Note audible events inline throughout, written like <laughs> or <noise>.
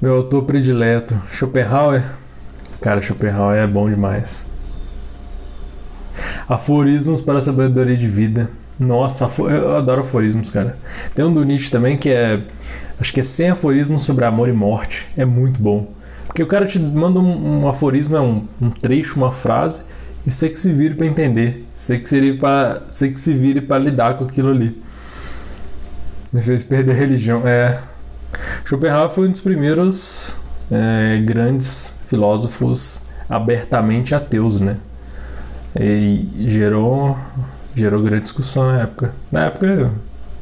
Meu autor predileto, Schopenhauer. Cara, Schopenhauer é bom demais. Aforismos para a sabedoria de vida. Nossa, eu adoro aforismos, cara. Tem um do Nietzsche também que é. Acho que é 100 aforismos sobre amor e morte. É muito bom. Porque o cara te manda um, um aforismo, é um, um, trecho, uma frase, e você que se vire para entender. Você que se vire para lidar com aquilo ali. Me fez perder a religião. É. Schopenhauer foi um dos primeiros é, grandes filósofos abertamente ateus, né? E gerou, gerou grande discussão na época. Na época,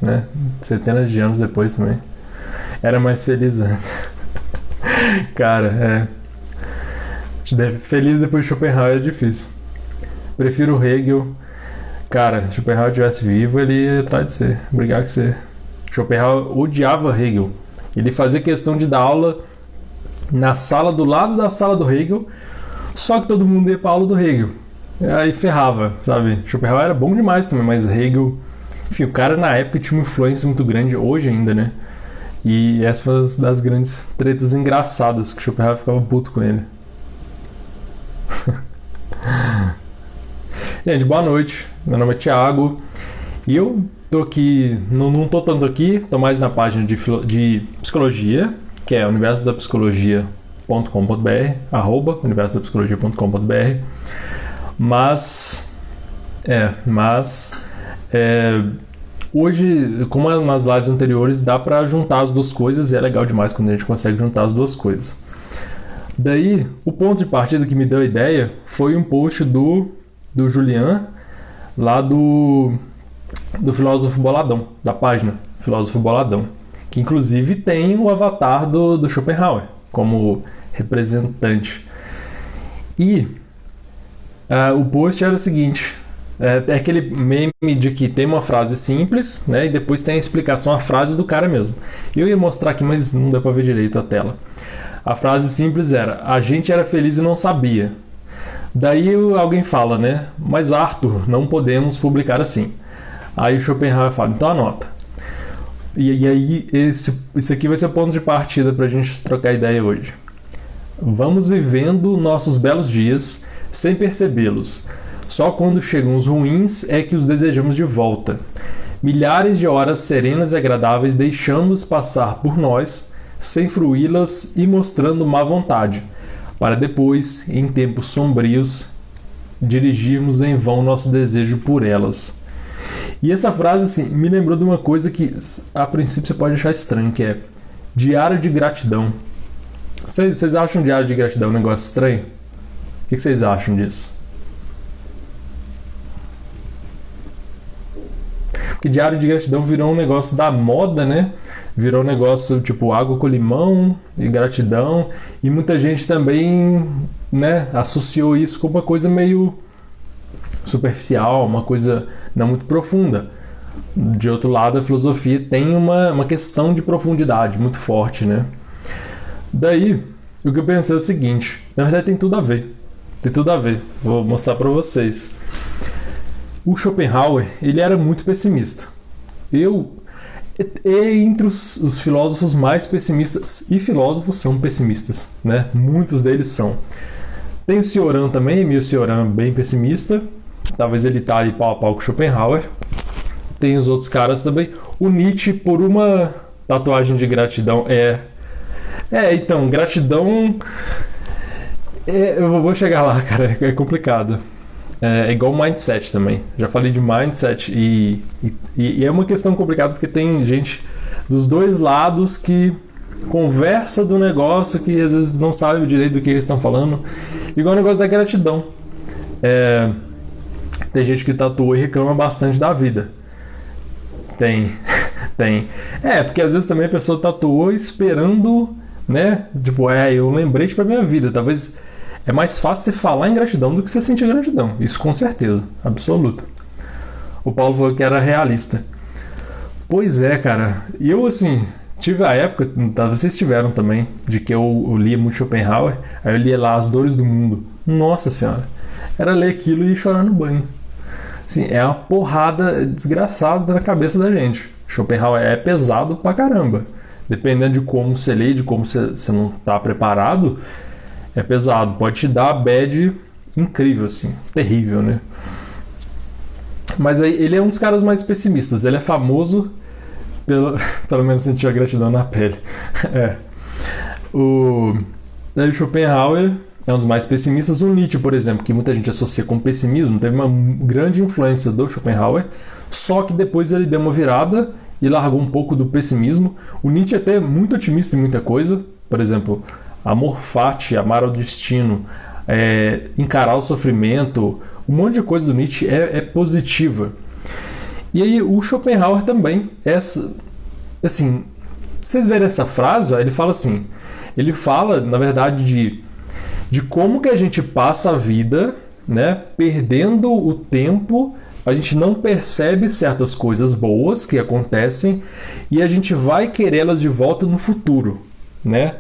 né? Centenas de anos depois também. Era mais feliz antes. <laughs> Cara, é. Feliz depois de Schopenhauer é difícil. Prefiro Hegel. Cara, Schopenhauer estivesse vivo, ele ia atrás de você. Brigar com você. Schopenhauer odiava Hegel. Ele fazia questão de dar aula na sala do lado da sala do Hegel, só que todo mundo ia para aula do Hegel. Aí ferrava, sabe? Schopenhauer era bom demais também, mas Hegel. Enfim, o cara na época tinha uma influência muito grande, hoje ainda, né? E essa foi uma das grandes tretas engraçadas que Schopenhauer ficava puto com ele. <laughs> Gente, boa noite. Meu nome é Thiago e eu tô aqui, não, não tô tanto aqui, tô mais na página de, de psicologia, que é universo da psicologia.com.br, arroba universo da psicologia.com.br. Mas, é, mas é, hoje, como é nas lives anteriores, dá para juntar as duas coisas e é legal demais quando a gente consegue juntar as duas coisas. Daí, o ponto de partida que me deu a ideia foi um post do, do Julian, lá do, do Filósofo Boladão, da página Filósofo Boladão, que inclusive tem o avatar do, do Schopenhauer como representante. E Uh, o post era o seguinte: é, é, aquele meme de que tem uma frase simples, né? E depois tem a explicação, a frase do cara mesmo. Eu ia mostrar aqui, mas não deu pra ver direito a tela. A frase simples era: A gente era feliz e não sabia. Daí alguém fala, né? Mas Arthur, não podemos publicar assim. Aí o Schopenhauer fala: Então anota. E, e aí, esse, isso aqui vai ser ponto de partida pra gente trocar ideia hoje. Vamos vivendo nossos belos dias sem percebê-los. Só quando chegam os ruins é que os desejamos de volta. Milhares de horas serenas e agradáveis deixamos passar por nós, sem fruí-las e mostrando má vontade, para depois, em tempos sombrios, dirigirmos em vão nosso desejo por elas. E essa frase assim, me lembrou de uma coisa que a princípio você pode achar estranho, que é diário de gratidão. Vocês acham diário de gratidão um negócio estranho? O que vocês acham disso? Porque diário de gratidão virou um negócio da moda, né? Virou um negócio tipo água com limão e gratidão. E muita gente também, né, associou isso com uma coisa meio superficial, uma coisa não muito profunda. De outro lado, a filosofia tem uma, uma questão de profundidade muito forte, né? Daí, o que eu pensei é o seguinte: na verdade, tem tudo a ver. Tem tudo a ver. Vou mostrar para vocês. O Schopenhauer, ele era muito pessimista. Eu é entre os, os, filósofos mais pessimistas e filósofos são pessimistas, né? Muitos deles são. Tem o Cioran também, Emil Cioran bem pessimista. Talvez ele tá ali pau a pau com Schopenhauer. Tem os outros caras também. O Nietzsche, por uma tatuagem de gratidão, é. É, então, gratidão é, eu vou chegar lá, <laughs> cara, é complicado. É, é igual mindset também. Já falei de mindset e, e, e, é uma questão complicada porque tem gente dos dois lados que conversa do negócio que às vezes não sabe direito do que eles estão falando. Igual o negócio da gratidão. É, tem gente que tatua e reclama bastante da vida. Tem, <laughs> tem. É, porque às vezes também a pessoa tatuou esperando, né? Tipo, é, eu lembrei para minha vida. Talvez é mais fácil você falar em gratidão do que você sentir gratidão. Isso com certeza, absoluta. O Paulo falou que era realista. Pois é, cara. E eu, assim, tive a época, talvez vocês tiveram também, de que eu, eu lia muito Schopenhauer, aí eu lia lá As Dores do Mundo. Nossa Senhora. Era ler aquilo e chorar no banho. Assim, é uma porrada desgraçada na cabeça da gente. Schopenhauer é pesado pra caramba. dependendo de como você lê, de como você, você não está preparado, é pesado. Pode te dar bad incrível, assim, terrível, né? Mas aí, ele é um dos caras mais pessimistas. Ele é famoso pelo, <laughs> pelo menos sentir a gratidão na pele. <laughs> é. O, o Schopenhauer é um dos mais pessimistas. O Nietzsche, por exemplo, que muita gente associa com pessimismo, teve uma grande influência do Schopenhauer, só que depois ele deu uma virada e largou um pouco do pessimismo. O Nietzsche é até muito otimista em muita coisa, por exemplo, amor fati, amar ao destino, é, encarar o sofrimento, um monte de coisa do Nietzsche é, é positiva. E aí o Schopenhauer também, essa, assim, vocês verem essa frase, ele fala assim, ele fala, na verdade, de, de como que a gente passa a vida, né, perdendo o tempo, a gente não percebe certas coisas boas que acontecem e a gente vai querê-las de volta no futuro, né?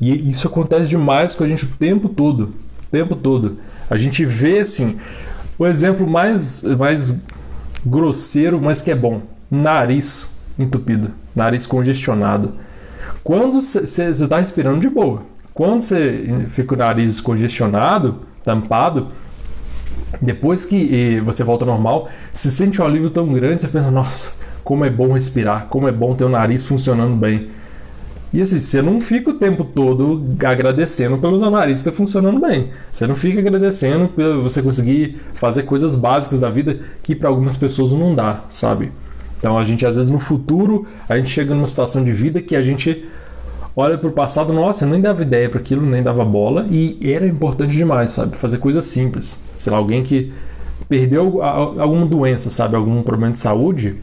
E isso acontece demais com a gente o tempo todo, o tempo todo. A gente vê assim, o exemplo mais mais grosseiro, mas que é bom. Nariz entupido, nariz congestionado. Quando você está respirando de boa, quando você fica o nariz congestionado, tampado, depois que você volta ao normal, se sente um alívio tão grande, você pensa, nossa, como é bom respirar, como é bom ter o nariz funcionando bem. E assim, você não fica o tempo todo agradecendo pelo seu nariz estar funcionando bem. Você não fica agradecendo por você conseguir fazer coisas básicas da vida que para algumas pessoas não dá, sabe? Então a gente às vezes no futuro, a gente chega numa situação de vida que a gente olha para o passado, nossa, eu nem dava ideia para aquilo, nem dava bola e era importante demais, sabe? Fazer coisas simples. Sei lá, alguém que perdeu alguma doença, sabe? Algum problema de saúde,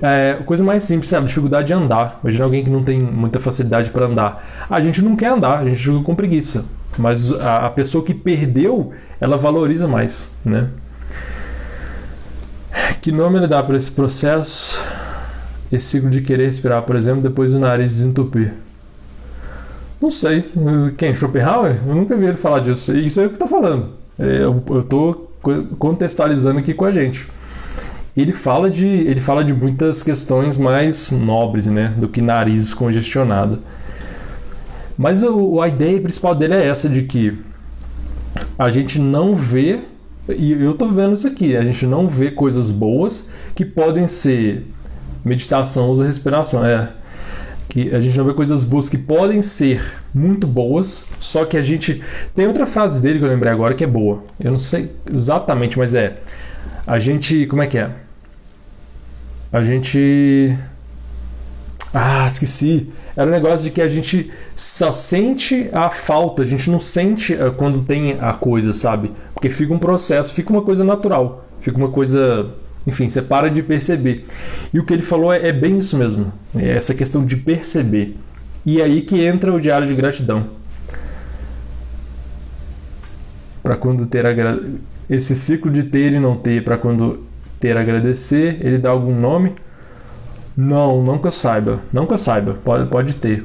é, coisa mais simples, sabe? Dificuldade de andar. Imagina alguém que não tem muita facilidade para andar. A gente não quer andar, a gente fica com preguiça. Mas a, a pessoa que perdeu, ela valoriza mais, né? Que nome ele dá para esse processo? Esse ciclo de querer respirar, por exemplo, depois do nariz desentupir. Não sei. Quem? Schopenhauer? Eu nunca vi ele falar disso. Isso é o que está falando. É, eu estou contextualizando aqui com a gente ele fala de ele fala de muitas questões mais nobres, né, do que nariz congestionado. Mas o, a ideia principal dele é essa de que a gente não vê e eu tô vendo isso aqui, a gente não vê coisas boas que podem ser meditação, usa respiração, é que a gente não vê coisas boas que podem ser muito boas, só que a gente tem outra frase dele que eu lembrei agora que é boa. Eu não sei exatamente, mas é a gente, como é que é? A gente ah, esqueci. Era um negócio de que a gente só sente a falta, a gente não sente eh, quando tem a coisa, sabe? Porque fica um processo, fica uma coisa natural, fica uma coisa. Enfim, você para de perceber. E o que ele falou é, é bem isso mesmo, é essa questão de perceber. E é aí que entra o diário de gratidão. Para quando ter a esse ciclo de ter e não ter, para quando ter agradecer, ele dá algum nome? Não, não que eu saiba. Não que eu saiba, pode, pode ter.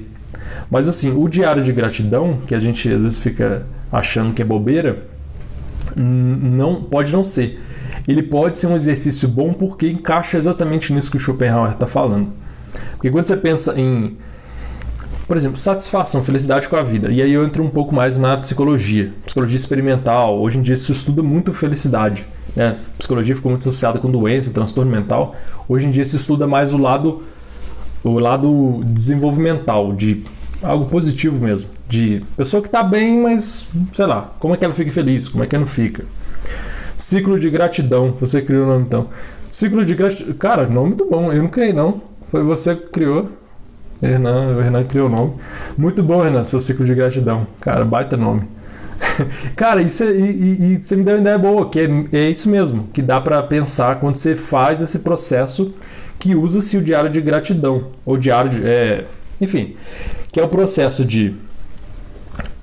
Mas assim, o diário de gratidão, que a gente às vezes fica achando que é bobeira, não pode não ser. Ele pode ser um exercício bom porque encaixa exatamente nisso que o Schopenhauer está falando. Porque quando você pensa em por exemplo, satisfação, felicidade com a vida. E aí eu entro um pouco mais na psicologia, psicologia experimental. Hoje em dia se estuda muito felicidade. Né? Psicologia ficou muito associada com doença, transtorno mental. Hoje em dia se estuda mais o lado, o lado desenvolvimental, de algo positivo mesmo. De pessoa que está bem, mas sei lá, como é que ela fica feliz, como é que ela não fica. Ciclo de gratidão, você criou o nome então. Ciclo de gratidão. Cara, nome muito bom, eu não criei não. Foi você que criou. Hernan, o Hernan criou o nome. Muito bom, Hernan, seu ciclo de gratidão. Cara, baita nome. <laughs> Cara, isso é, e, e, você me deu uma ideia boa, que é, é isso mesmo, que dá para pensar quando você faz esse processo que usa-se o diário de gratidão, ou diário de. É, enfim, que é o processo de.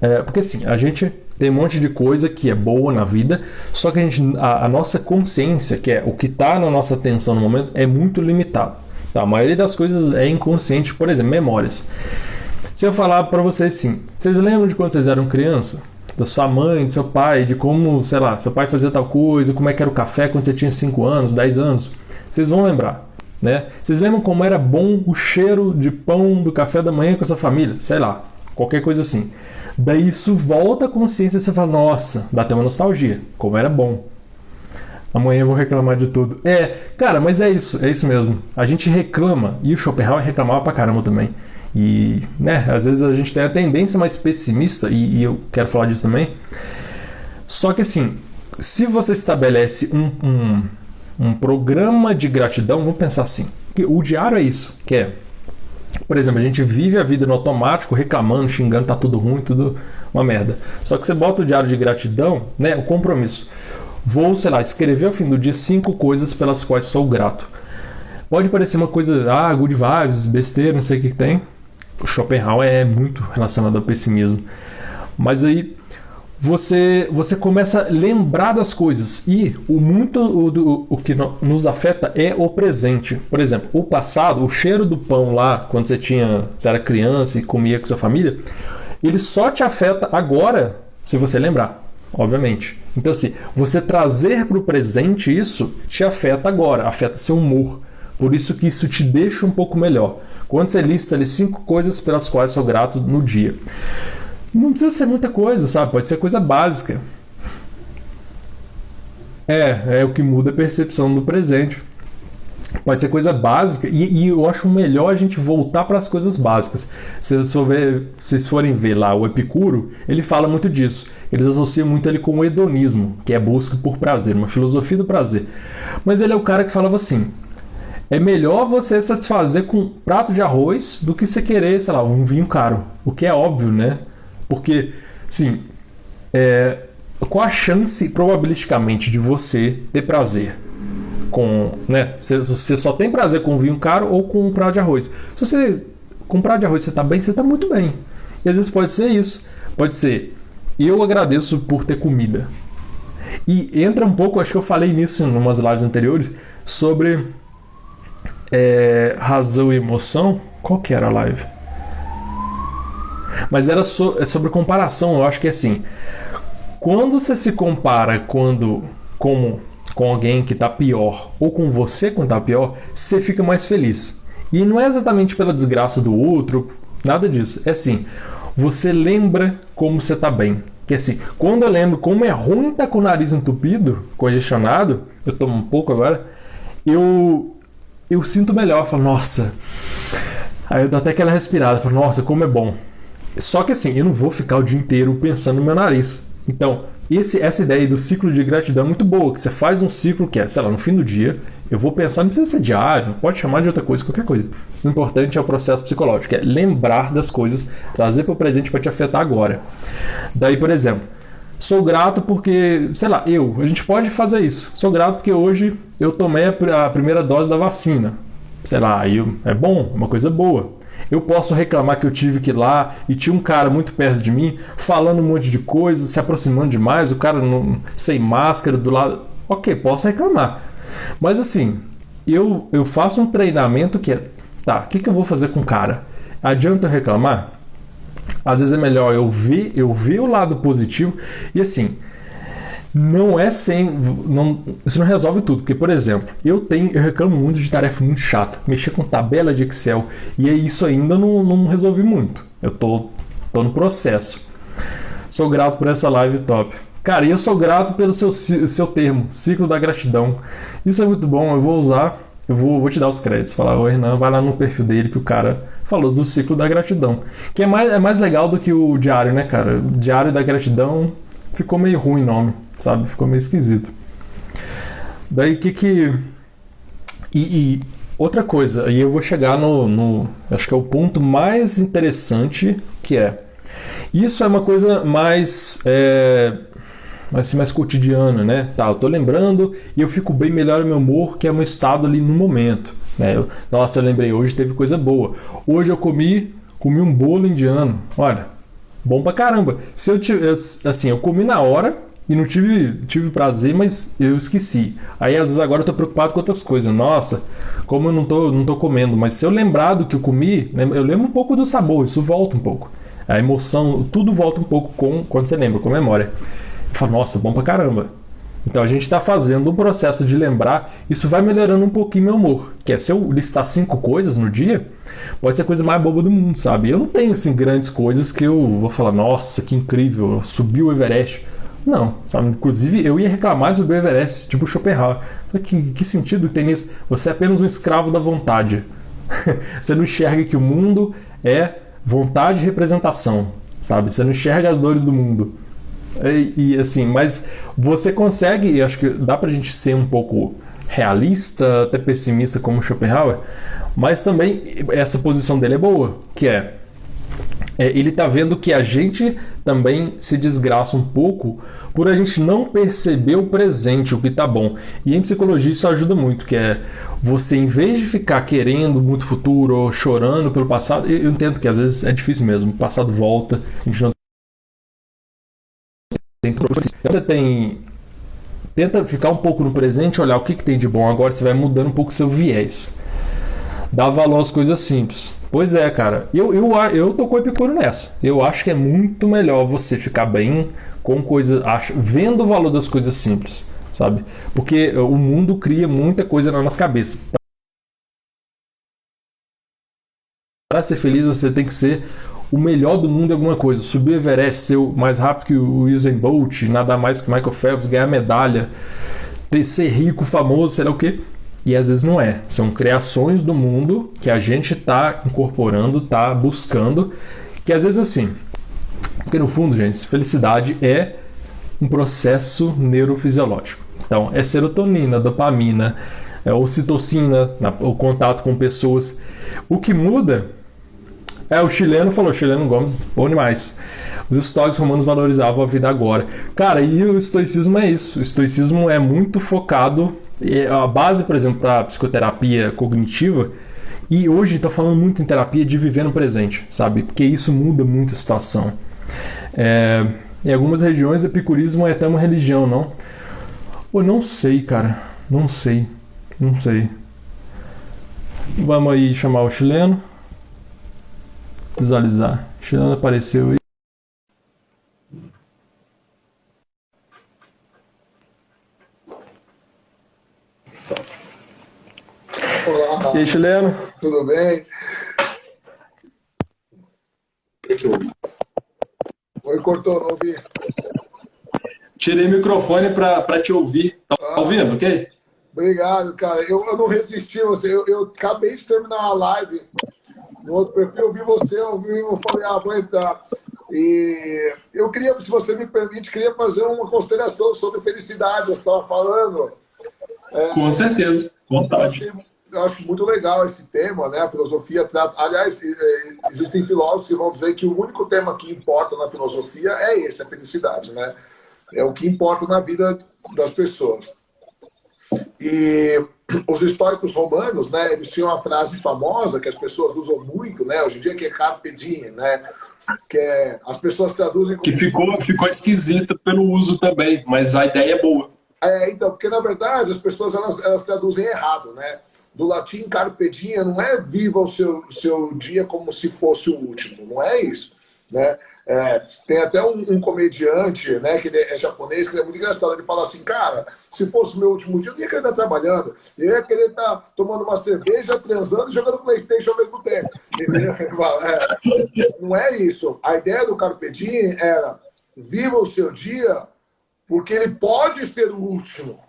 É, porque assim, a gente tem um monte de coisa que é boa na vida, só que a, gente, a, a nossa consciência, que é o que está na nossa atenção no momento, é muito limitado. Tá? A maioria das coisas é inconsciente, por exemplo, memórias. Se eu falar para vocês assim, vocês lembram de quando vocês eram criança? Da sua mãe, do seu pai, de como, sei lá, seu pai fazia tal coisa, como é que era o café quando você tinha 5 anos, 10 anos? Vocês vão lembrar. né? Vocês lembram como era bom o cheiro de pão do café da manhã com a sua família? Sei lá, qualquer coisa assim. Daí isso volta à consciência e você fala, nossa, dá até uma nostalgia, como era bom. Amanhã eu vou reclamar de tudo. É, cara, mas é isso, é isso mesmo. A gente reclama, e o Schopenhauer reclamava pra caramba também. E, né, às vezes a gente tem a tendência mais pessimista, e, e eu quero falar disso também. Só que assim, se você estabelece um, um, um programa de gratidão, vamos pensar assim. O diário é isso, que é por exemplo, a gente vive a vida no automático, reclamando, xingando, tá tudo ruim, tudo uma merda. Só que você bota o diário de gratidão, né? O compromisso. Vou, sei lá, escrever ao fim do dia cinco coisas pelas quais sou grato. Pode parecer uma coisa, ah, good vibes, besteira, não sei o que, que tem. O Schopenhauer é muito relacionado ao pessimismo. Mas aí você, você começa a lembrar das coisas. E o muito o, do, o que nos afeta é o presente. Por exemplo, o passado, o cheiro do pão lá, quando você tinha, você era criança e comia com sua família, ele só te afeta agora se você lembrar, obviamente. Então, assim, você trazer para o presente isso te afeta agora, afeta seu humor. Por isso que isso te deixa um pouco melhor. Quando você lista ali cinco coisas pelas quais sou grato no dia. Não precisa ser muita coisa, sabe? Pode ser coisa básica. É, é o que muda a percepção do presente. Pode ser coisa básica e, e eu acho melhor a gente voltar para as coisas básicas. Se vocês forem ver lá o Epicuro, ele fala muito disso. Eles associam muito ele com o hedonismo, que é a busca por prazer, uma filosofia do prazer. Mas ele é o cara que falava assim: é melhor você satisfazer com um prato de arroz do que você querer, sei lá, um vinho caro. O que é óbvio, né? Porque, sim, é, qual a chance, probabilisticamente, de você ter prazer com. Né, você só tem prazer com vinho caro ou com um prato de arroz. Se você com prato de arroz você está bem, você está muito bem. E às vezes pode ser isso. Pode ser, eu agradeço por ter comida. E entra um pouco, acho que eu falei nisso em umas lives anteriores, sobre é, razão e emoção. Qual que era a live? Mas era so, é sobre comparação, eu acho que é assim. Quando você se compara quando como com alguém que está pior ou com você quando está pior, você fica mais feliz. E não é exatamente pela desgraça do outro, nada disso. É assim, você lembra como você está bem. Que assim, quando eu lembro como é ruim estar tá com o nariz entupido, congestionado, eu tomo um pouco agora, eu eu sinto melhor, eu falo, nossa. Aí eu dou até aquela respirada, eu falo, nossa, como é bom. Só que assim, eu não vou ficar o dia inteiro pensando no meu nariz. Então, esse, essa ideia do ciclo de gratidão é muito boa, que você faz um ciclo que é, sei lá, no fim do dia, eu vou pensar, não precisa ser diário, pode chamar de outra coisa, qualquer coisa. O importante é o processo psicológico, é lembrar das coisas, trazer para o presente para te afetar agora. Daí, por exemplo, sou grato porque, sei lá, eu, a gente pode fazer isso. Sou grato porque hoje eu tomei a primeira dose da vacina. Sei lá, aí é bom, uma coisa boa. Eu posso reclamar que eu tive que ir lá e tinha um cara muito perto de mim falando um monte de coisas, se aproximando demais, o cara não, sem máscara do lado. Ok, posso reclamar. Mas assim, eu, eu faço um treinamento que é. Tá, o que, que eu vou fazer com o cara? Adianta eu reclamar? Às vezes é melhor eu ver, eu ver o lado positivo e assim não é sem. Não, isso não resolve tudo. Porque, por exemplo, eu tenho. Eu reclamo muito de tarefa muito chata. Mexer com tabela de Excel. E isso ainda não, não resolvi muito. Eu tô, tô no processo. Sou grato por essa live top. Cara, e eu sou grato pelo seu, seu termo, ciclo da gratidão. Isso é muito bom, eu vou usar, eu vou, vou te dar os créditos. Falar, ô Hernan, vai lá no perfil dele que o cara falou do ciclo da gratidão. Que é mais, é mais legal do que o diário, né, cara? O diário da gratidão ficou meio ruim o nome sabe? Ficou meio esquisito. Daí que que. E, e, outra coisa, aí eu vou chegar no, no. Acho que é o ponto mais interessante que é. Isso é uma coisa mais. É, assim, mais cotidiana, né? Tá, eu tô lembrando e eu fico bem melhor meu humor, que é meu estado ali no momento. Né? Eu, nossa, eu lembrei, hoje teve coisa boa. Hoje eu comi, comi um bolo indiano. Olha, bom pra caramba. Se eu tivesse, assim, eu comi na hora, e não tive, tive prazer, mas eu esqueci. Aí às vezes agora eu tô preocupado com outras coisas. Nossa, como eu não tô, não tô comendo, mas se eu lembrar do que eu comi, eu lembro um pouco do sabor, isso volta um pouco. A emoção, tudo volta um pouco com quando você lembra, com memória. Eu falo, nossa, bom pra caramba. Então a gente está fazendo um processo de lembrar, isso vai melhorando um pouquinho meu humor. Que é se eu listar cinco coisas no dia, pode ser a coisa mais boba do mundo, sabe? Eu não tenho assim grandes coisas que eu vou falar, nossa, que incrível, subiu o Everest. Não, sabe? Inclusive eu ia reclamar de subir o Everest, tipo Schopenhauer. Que, que sentido tem nisso? Você é apenas um escravo da vontade. <laughs> Você não enxerga que o mundo é vontade e representação, sabe? Você não enxerga as dores do mundo. E, e assim, mas você consegue, acho que dá pra gente ser um pouco realista, até pessimista como Schopenhauer, mas também essa posição dele é boa, que é, é ele tá vendo que a gente também se desgraça um pouco por a gente não perceber o presente, o que tá bom. E em psicologia isso ajuda muito, que é você, em vez de ficar querendo muito futuro ou chorando pelo passado, eu entendo que às vezes é difícil mesmo, o passado volta, a gente não tem você tem tenta ficar um pouco no presente, olhar o que, que tem de bom agora, você vai mudando um pouco seu viés. Dá valor às coisas simples. Pois é, cara. Eu, eu, eu tô com o Epicuro nessa. Eu acho que é muito melhor você ficar bem com coisas. vendo o valor das coisas simples, sabe? Porque o mundo cria muita coisa na nossa cabeça. Para ser feliz, você tem que ser o melhor do mundo em alguma coisa. Subir o Everest, ser mais rápido que o Usain Bolt, nada mais que o Michael Phelps, ganhar medalha, ter, ser rico, famoso, sei lá o quê. E às vezes não é. São criações do mundo que a gente está incorporando, está buscando. Que às vezes assim. Porque no fundo, gente, felicidade é um processo neurofisiológico. Então, é serotonina, dopamina, é ocitocina, o contato com pessoas. O que muda é, o chileno falou, chileno Gomes, bom demais. Os estoicos romanos valorizavam a vida agora. Cara, e o estoicismo é isso. O estoicismo é muito focado. A base, por exemplo, para psicoterapia cognitiva, e hoje está falando muito em terapia de viver no presente, sabe? Porque isso muda muito a situação. É, em algumas regiões, epicurismo é até uma religião, não? Eu não sei, cara. Não sei. Não sei. Vamos aí chamar o chileno. Visualizar. Chileno apareceu aí. Olá. E aí, chileno? Tudo bem? Oi, cortou, não ouvi. Tirei o microfone para te ouvir. Tá ah, ouvindo, ok? Obrigado, cara. Eu, eu não resisti. Você, eu, eu acabei de terminar a live no outro perfil, eu vi você, eu, vi, eu falei, ah, vou entrar. E eu queria, se você me permite, queria fazer uma consideração sobre felicidade, você estava falando. É, Com certeza, vontade. Eu acho muito legal esse tema, né? A filosofia trata. Aliás, existem filósofos que vão dizer que o único tema que importa na filosofia é esse, a felicidade, né? É o que importa na vida das pessoas. E os históricos romanos, né, eles tinham uma frase famosa que as pessoas usam muito, né, hoje em dia, que é carpe diem, né, que é, as pessoas traduzem... Que ficou, ficou esquisita pelo uso também, mas a ideia é boa. É, então, porque na verdade as pessoas elas, elas traduzem errado, né? Do latim carpe diem não é viva o seu, seu dia como se fosse o último, não é isso, né? É, tem até um, um, comediante, né, que ele é japonês, que é muito engraçado. Ele fala assim, cara, se fosse meu último dia, eu ia querer estar trabalhando. Eu ia querer estar tomando uma cerveja, transando e jogando Playstation ao mesmo tempo. <laughs> É, não é isso. A ideia do Carpe Diem era viva o seu dia porque ele pode ser o último,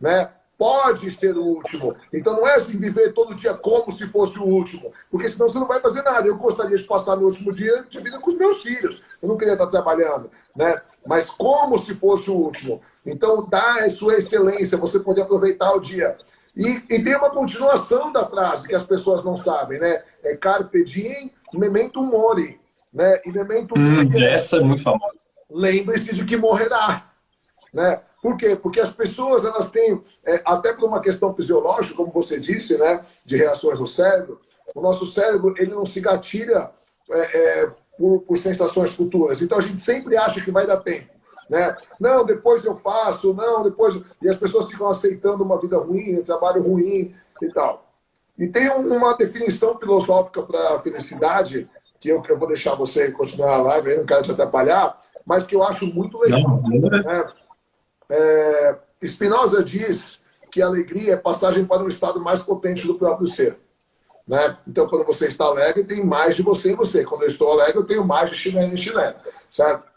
né? Pode ser o último. Então não é assim viver todo dia como se fosse o último, porque senão você não vai fazer nada. Eu gostaria de passar meu último dia de vida com os meus filhos. Eu não queria estar trabalhando, né? Mas como se fosse o último. Então dá a sua excelência, você poder aproveitar o dia. E, e tem uma continuação da frase que as pessoas não sabem, né? É carpe diem, memento mori, né? E memento hum, essa é muito famosa. Lembre-se de que morrerá, né? Por quê? Porque as pessoas elas têm, é, até por uma questão fisiológica, como você disse, né, de reações no cérebro, o nosso cérebro ele não se gatilha é, é, por, por sensações futuras. Então a gente sempre acha que vai dar tempo. Né? Não, depois eu faço, não, depois. E as pessoas ficam aceitando uma vida ruim, um trabalho ruim e tal. E tem uma definição filosófica para a felicidade, que eu, que eu vou deixar você continuar a live, aí não quero te atrapalhar, mas que eu acho muito legal. Não, não é. né? É, Spinoza diz que a alegria é passagem para um estado mais potente do próprio ser. Né? Então, quando você está alegre, tem mais de você em você. Quando eu estou alegre, eu tenho mais de chileno em chileno, certo?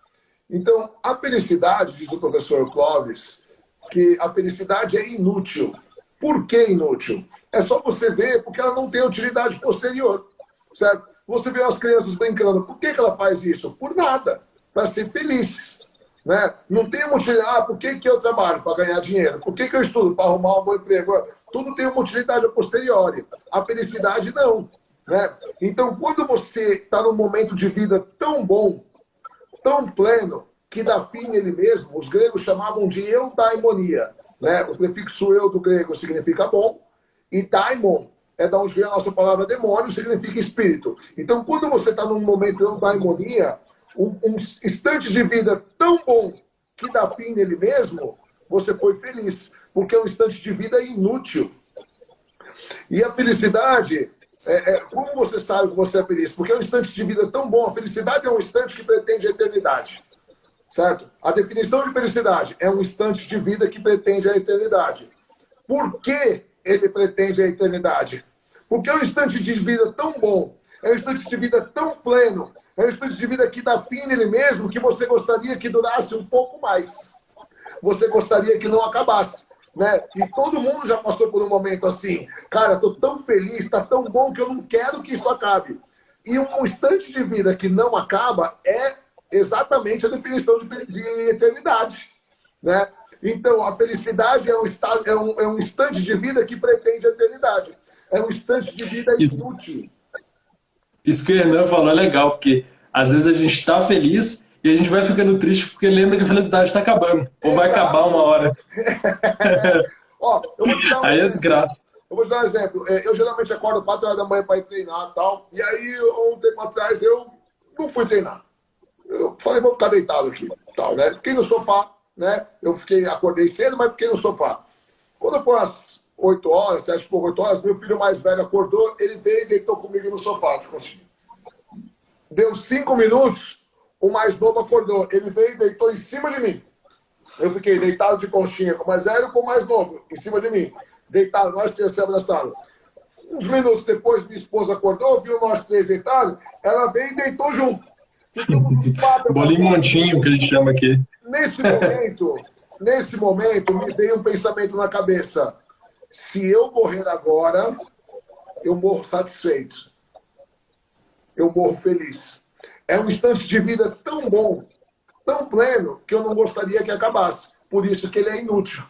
Então, a felicidade, diz o professor Clóvis, que a felicidade é inútil. Por que inútil? É só você ver porque ela não tem utilidade posterior, certo? Você vê as crianças brincando, por que, que ela faz isso? Por nada, para ser feliz. Né? Não tem uma utilidade, ah, por que, que eu trabalho? Para ganhar dinheiro. Por que, que eu estudo? Para arrumar um bom emprego. Tudo tem uma utilidade posterior. A felicidade não. Né? Então, quando você está num momento de vida tão bom, tão pleno, que dá fim nele mesmo, os gregos chamavam de eudaimonia. Né? O prefixo eu do grego significa bom, e daimon é da onde vem a nossa palavra demônio, significa espírito. Então, quando você está num momento de eudaimonia, um, um instante de vida tão bom que dá fim nele mesmo, você foi feliz, porque é um instante de vida inútil. E a felicidade, é, é, como você sabe que você é feliz? Porque é um instante de vida tão bom. A felicidade é um instante que pretende a eternidade. Certo? A definição de felicidade é um instante de vida que pretende a eternidade. Por que ele pretende a eternidade? Porque é um instante de vida tão bom, é um instante de vida tão pleno, é um instante de vida que dá fim nele mesmo que você gostaria que durasse um pouco mais. Você gostaria que não acabasse. Né? E todo mundo já passou por um momento assim. Cara, estou tão feliz, está tão bom que eu não quero que isso acabe. E um instante de vida que não acaba é exatamente a definição de, de eternidade. Né? Então, a felicidade é um, estado, é, um, é um instante de vida que pretende a eternidade. É um instante de vida inútil. Isso que o Renan falou é legal, porque às vezes a gente está feliz e a gente vai ficando triste porque lembra que a felicidade está acabando. Ou vai acabar uma hora. <laughs> Ó, eu vou te dar um aí é desgraça. Eu vou te dar um exemplo. É, eu geralmente acordo 4 horas da manhã para ir treinar e tal. E aí, um tempo atrás, eu não fui treinar. Eu falei, vou ficar deitado aqui. Tal, né? Fiquei no sofá, né? Eu fiquei, acordei cedo, mas fiquei no sofá. Quando foi às 8 horas, 7 por 8 horas, meu filho mais velho acordou, ele veio e deitou comigo no sofá de conchinha. Deu 5 minutos, o mais novo acordou. Ele veio e deitou em cima de mim. Eu fiquei deitado de conchinha com o mais velho com o mais novo, em cima de mim. Deitado, nós três se abraçados. Uns minutos depois, minha esposa acordou, viu nós três deitados, ela veio e deitou junto. <laughs> Bolinho montinho, que a gente chama aqui. Nesse momento, nesse momento, me veio um pensamento na cabeça se eu morrer agora, eu morro satisfeito. Eu morro feliz. É um instante de vida tão bom, tão pleno, que eu não gostaria que acabasse. Por isso que ele é inútil.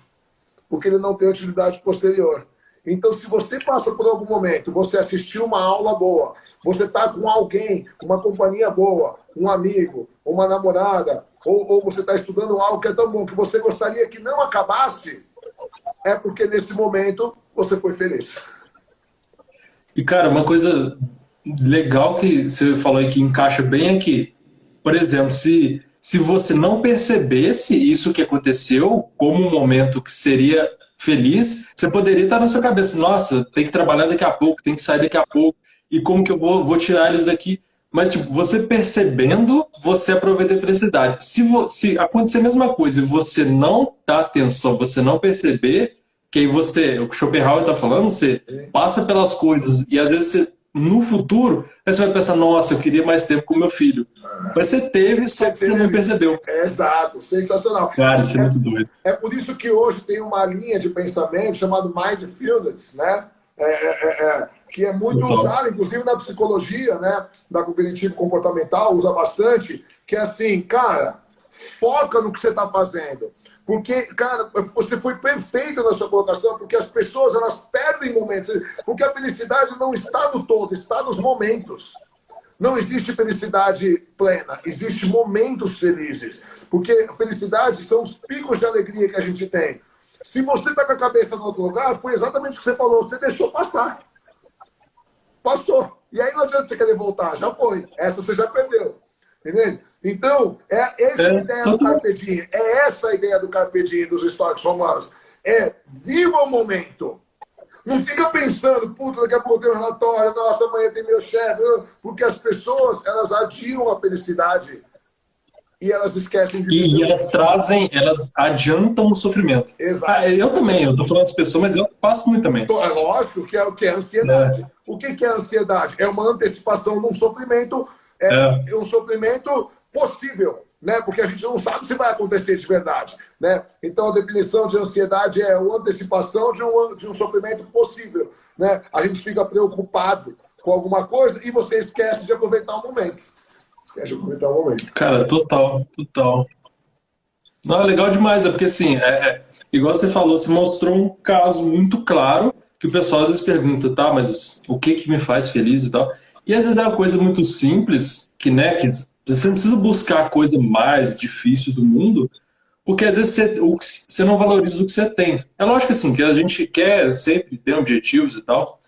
Porque ele não tem utilidade posterior. Então, se você passa por algum momento, você assistiu uma aula boa, você está com alguém, uma companhia boa, um amigo, uma namorada, ou, ou você está estudando algo que é tão bom que você gostaria que não acabasse, é porque nesse momento você foi feliz. E, cara, uma coisa legal que você falou aí que encaixa bem é que, por exemplo, se, se você não percebesse isso que aconteceu como um momento que seria feliz, você poderia estar na sua cabeça, nossa, tem que trabalhar daqui a pouco, tem que sair daqui a pouco, e como que eu vou, vou tirar eles daqui? Mas, tipo, você percebendo, você aproveita a felicidade. Se, vo, se acontecer a mesma coisa e você não dar atenção, você não perceber, que aí você, o que Schopenhauer está falando, você passa pelas coisas e às vezes você, no futuro, você vai pensar, nossa, eu queria mais tempo com meu filho. Mas você teve, só que você não percebeu. É, exato, sensacional. Cara, isso é, é, muito doido. É por isso que hoje tem uma linha de pensamento chamada Mindfulness, né? É, é, é, é que é muito Total. usado, inclusive na psicologia, né, da cognitivo comportamental, usa bastante, que é assim, cara, foca no que você está fazendo. Porque, cara, você foi perfeito na sua colocação, porque as pessoas, elas perdem momentos. Porque a felicidade não está no todo, está nos momentos. Não existe felicidade plena, existe momentos felizes. Porque felicidade são os picos de alegria que a gente tem. Se você está com a cabeça no outro lugar, foi exatamente o que você falou, você deixou passar. Passou. E aí não adianta você querer voltar, já foi. Essa você já perdeu. Entendeu? Então, é essa é, a ideia do Carpe Diem. É essa a ideia do Carpe Diem dos históricos romanos. É viva o momento. Não fica pensando, puta, daqui a pouco tem um relatório, nossa, amanhã tem meu chefe. Porque as pessoas, elas adiam a felicidade e elas esquecem de E, e elas trazem, elas adiantam o sofrimento. Exato. Ah, eu também, eu tô falando das pessoas, mas eu faço muito também. É lógico que é o que é ansiedade. É. O que, que é ansiedade? É uma antecipação de um sofrimento, é, é. um sofrimento possível, né? Porque a gente não sabe se vai acontecer de verdade, né? Então a definição de ansiedade é a antecipação de um, de um sofrimento possível, né? A gente fica preocupado com alguma coisa e você esquece de aproveitar o momento. Esquece de aproveitar o momento. Cara, total, total. Não, é legal demais, é porque assim, é, é, igual você falou, você mostrou um caso muito claro que o pessoal às vezes pergunta, tá, mas o que que me faz feliz e tal. E às vezes é uma coisa muito simples, que, né, que você não precisa buscar a coisa mais difícil do mundo, porque às vezes você, você não valoriza o que você tem. É lógico assim, que a gente quer sempre ter objetivos e tal,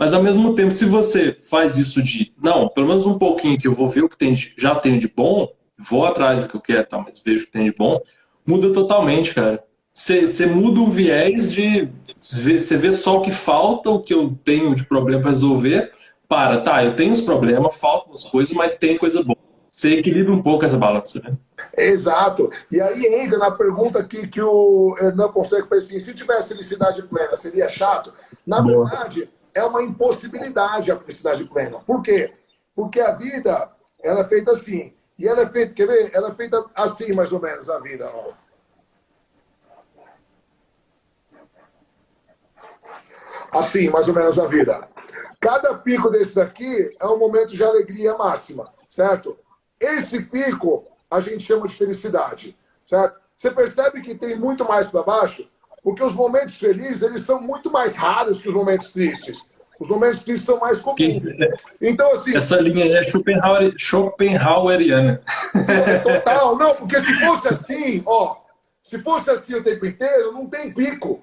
mas ao mesmo tempo, se você faz isso de, não, pelo menos um pouquinho que eu vou ver o que tem de, já tenho de bom, vou atrás do que eu quero, tal, mas vejo o que tem de bom, muda totalmente, cara. Você muda o viés de. Você vê só o que falta, o que eu tenho de problema para resolver. Para, tá, eu tenho os problemas, faltam as coisas, mas tem coisa boa. Você equilibra um pouco essa balança, né? Exato. E aí entra na pergunta que, que o Hernan consegue fazer assim: se tivesse felicidade plena, seria chato? Na boa. verdade, é uma impossibilidade a felicidade plena. Por quê? Porque a vida ela é feita assim. E ela é feita, quer ver? Ela é feita assim, mais ou menos, a vida. Ó. assim, mais ou menos a vida. Cada pico desse daqui é um momento de alegria máxima, certo? Esse pico a gente chama de felicidade, certo? Você percebe que tem muito mais para baixo, porque os momentos felizes eles são muito mais raros que os momentos tristes. Os momentos tristes são mais comuns. Então, assim. Essa linha aí é Schopenhauer, Schopenhaueriana. Total, <laughs> não, porque se fosse assim, ó, se fosse assim o tempo inteiro, não tem pico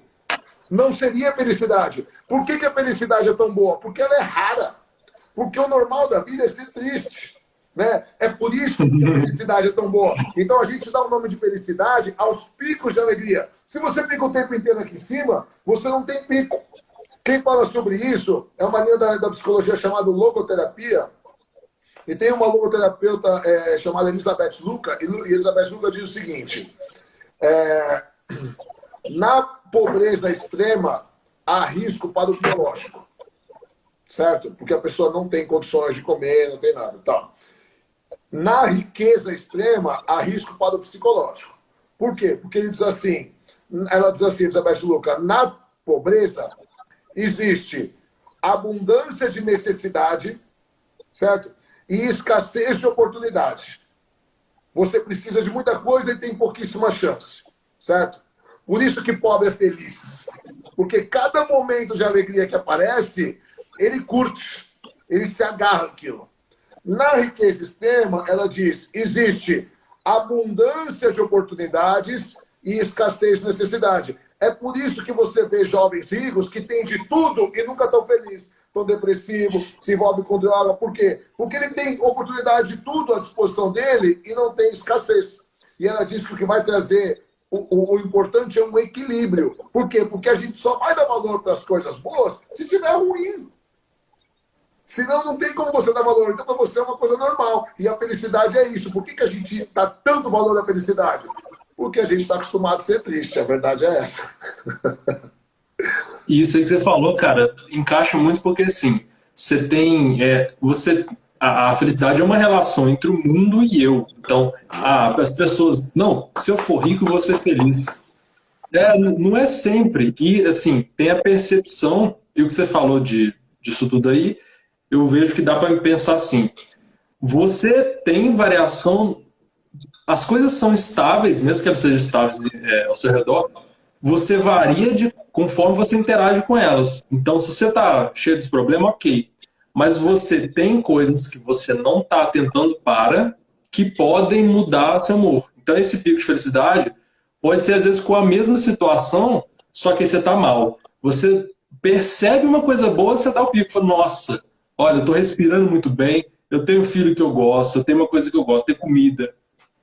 não seria felicidade. Por que, que a felicidade é tão boa? Porque ela é rara. Porque o normal da vida é ser triste. Né? É por isso que a felicidade é tão boa. Então a gente dá o nome de felicidade aos picos de alegria. Se você fica o tempo inteiro aqui em cima, você não tem pico. Quem fala sobre isso é uma linha da, da psicologia chamada logoterapia. E tem uma logoterapeuta é, chamada Elizabeth Luca. E Elizabeth Luca diz o seguinte: é, na pobreza extrema, há risco para o biológico. Certo? Porque a pessoa não tem condições de comer, não tem nada. Tá. Na riqueza extrema, há risco para o psicológico. Por quê? Porque ele diz assim, ela diz assim, Elizabeth Luca, na pobreza existe abundância de necessidade, certo? E escassez de oportunidade. Você precisa de muita coisa e tem pouquíssima chance, certo? Por isso que pobre é feliz. Porque cada momento de alegria que aparece, ele curte, ele se agarra aquilo. Na riqueza extrema, ela diz: existe abundância de oportunidades e escassez de necessidade. É por isso que você vê jovens ricos que têm de tudo e nunca estão felizes, estão depressivos, se envolvem com droga. Por quê? Porque ele tem oportunidade de tudo à disposição dele e não tem escassez. E ela diz que o que vai trazer o, o, o, importante é um equilíbrio. Por quê? Porque a gente só vai dar valor para as coisas boas se tiver ruim. Senão não tem como você dar valor. Então, para você é uma coisa normal. E a felicidade é isso. Por que, que a gente dá tanto valor à felicidade? Porque a gente está acostumado a ser triste. A verdade é essa. Isso aí que você falou, cara, encaixa muito porque assim, você tem. É, você a, felicidade é uma relação entre o mundo e eu. Então, a, as pessoas, não, se eu for rico, vou ser feliz. É, não é sempre. E, assim, tem a percepção, e o que você falou de, disso tudo aí, eu vejo que dá para pensar assim: você tem variação, as coisas são estáveis, mesmo que elas sejam estáveis é, ao seu redor, você varia de conforme você interage com elas. Então, se você está cheio de problema, ok mas você tem coisas que você não está tentando para que podem mudar seu humor. Então, esse pico de felicidade pode ser, às vezes, com a mesma situação, só que você está mal. Você percebe uma coisa boa, você dá o pico. Fala, nossa, olha, eu estou respirando muito bem, eu tenho um filho que eu gosto, eu tenho uma coisa que eu gosto, tenho comida,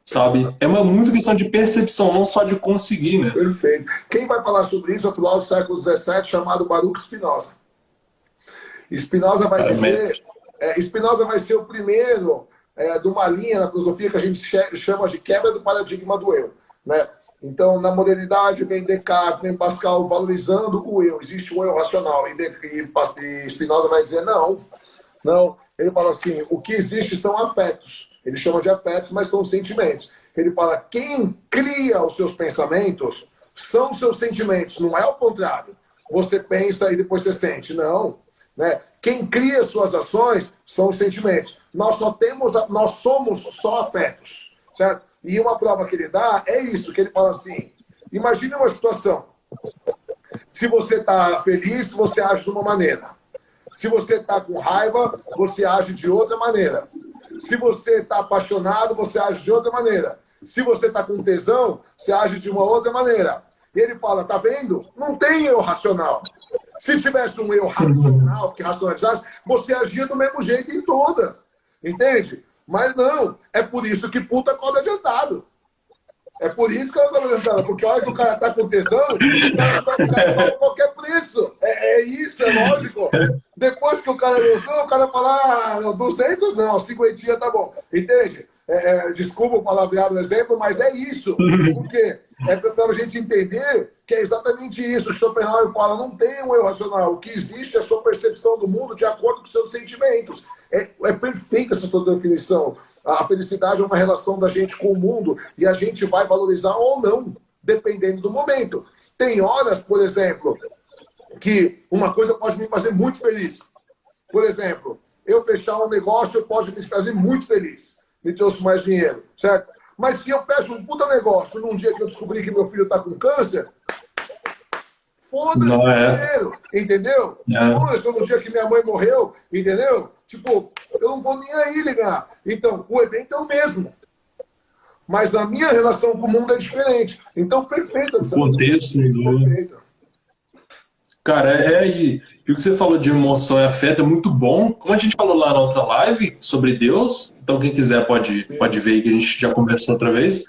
sabe? É uma muito questão de percepção, não só de conseguir, né? Perfeito. Quem vai falar sobre isso é o filósofo do século XVII chamado Baruch Spinoza. Spinoza vai dizer, é, Spinoza vai ser o primeiro é, de uma linha na filosofia que a gente chama de quebra do paradigma do eu. Né? Então, na modernidade, vem Descartes, vem Pascal valorizando o eu. Existe um eu racional. E, e Spinoza vai dizer, não, não. Ele fala assim, o que existe são afetos. Ele chama de afetos, mas são sentimentos. Ele fala, quem cria os seus pensamentos são seus sentimentos, não é o contrário. Você pensa e depois você sente. Não. Né? Quem cria suas ações são os sentimentos. Nós só temos, nós somos só afetos, certo? E uma prova que ele dá é isso, que ele fala assim: imagine uma situação. Se você está feliz, você age de uma maneira. Se você está com raiva, você age de outra maneira. Se você está apaixonado, você age de outra maneira. Se você está com tesão, você age de uma outra maneira. E ele fala, tá vendo? Não tem eu racional. Se tivesse um eu racional que racionalizasse, você agia do mesmo jeito em todas. Entende? Mas não. É por isso que puta acorda adiantado. É por isso que ela tá adiantada, porque a hora que o cara tá com tesão, o cara, tá, o cara qualquer preço. É, é, isso, é lógico. Depois que o cara gostou, o cara fala, ah, 200 não, 50 tá bom. Entende? É, é, desculpa o palavreado exemplo, mas é isso. Por quê? É para a gente entender que é exatamente isso. Schopenhauer fala: não tem um eu racional. O que existe é a sua percepção do mundo de acordo com seus sentimentos. É, é perfeita essa tua definição. A felicidade é uma relação da gente com o mundo e a gente vai valorizar ou não, dependendo do momento. Tem horas, por exemplo, que uma coisa pode me fazer muito feliz. Por exemplo, eu fechar um negócio pode me fazer muito feliz. Me trouxe mais dinheiro, certo? Mas se eu fecho um puta negócio num dia que eu descobri que meu filho está com câncer, foda-se é. dinheiro, entendeu? É. Foda-se no dia que minha mãe morreu, entendeu? Tipo, eu não vou nem aí ligar. Então, o evento é o mesmo. Mas a minha relação com o mundo é diferente. Então, perfeito. O contexto mudou. Cara, é aí. E o que você falou de emoção e afeto é muito bom. Como a gente falou lá na outra live sobre Deus, então quem quiser pode, pode ver que a gente já conversou outra vez.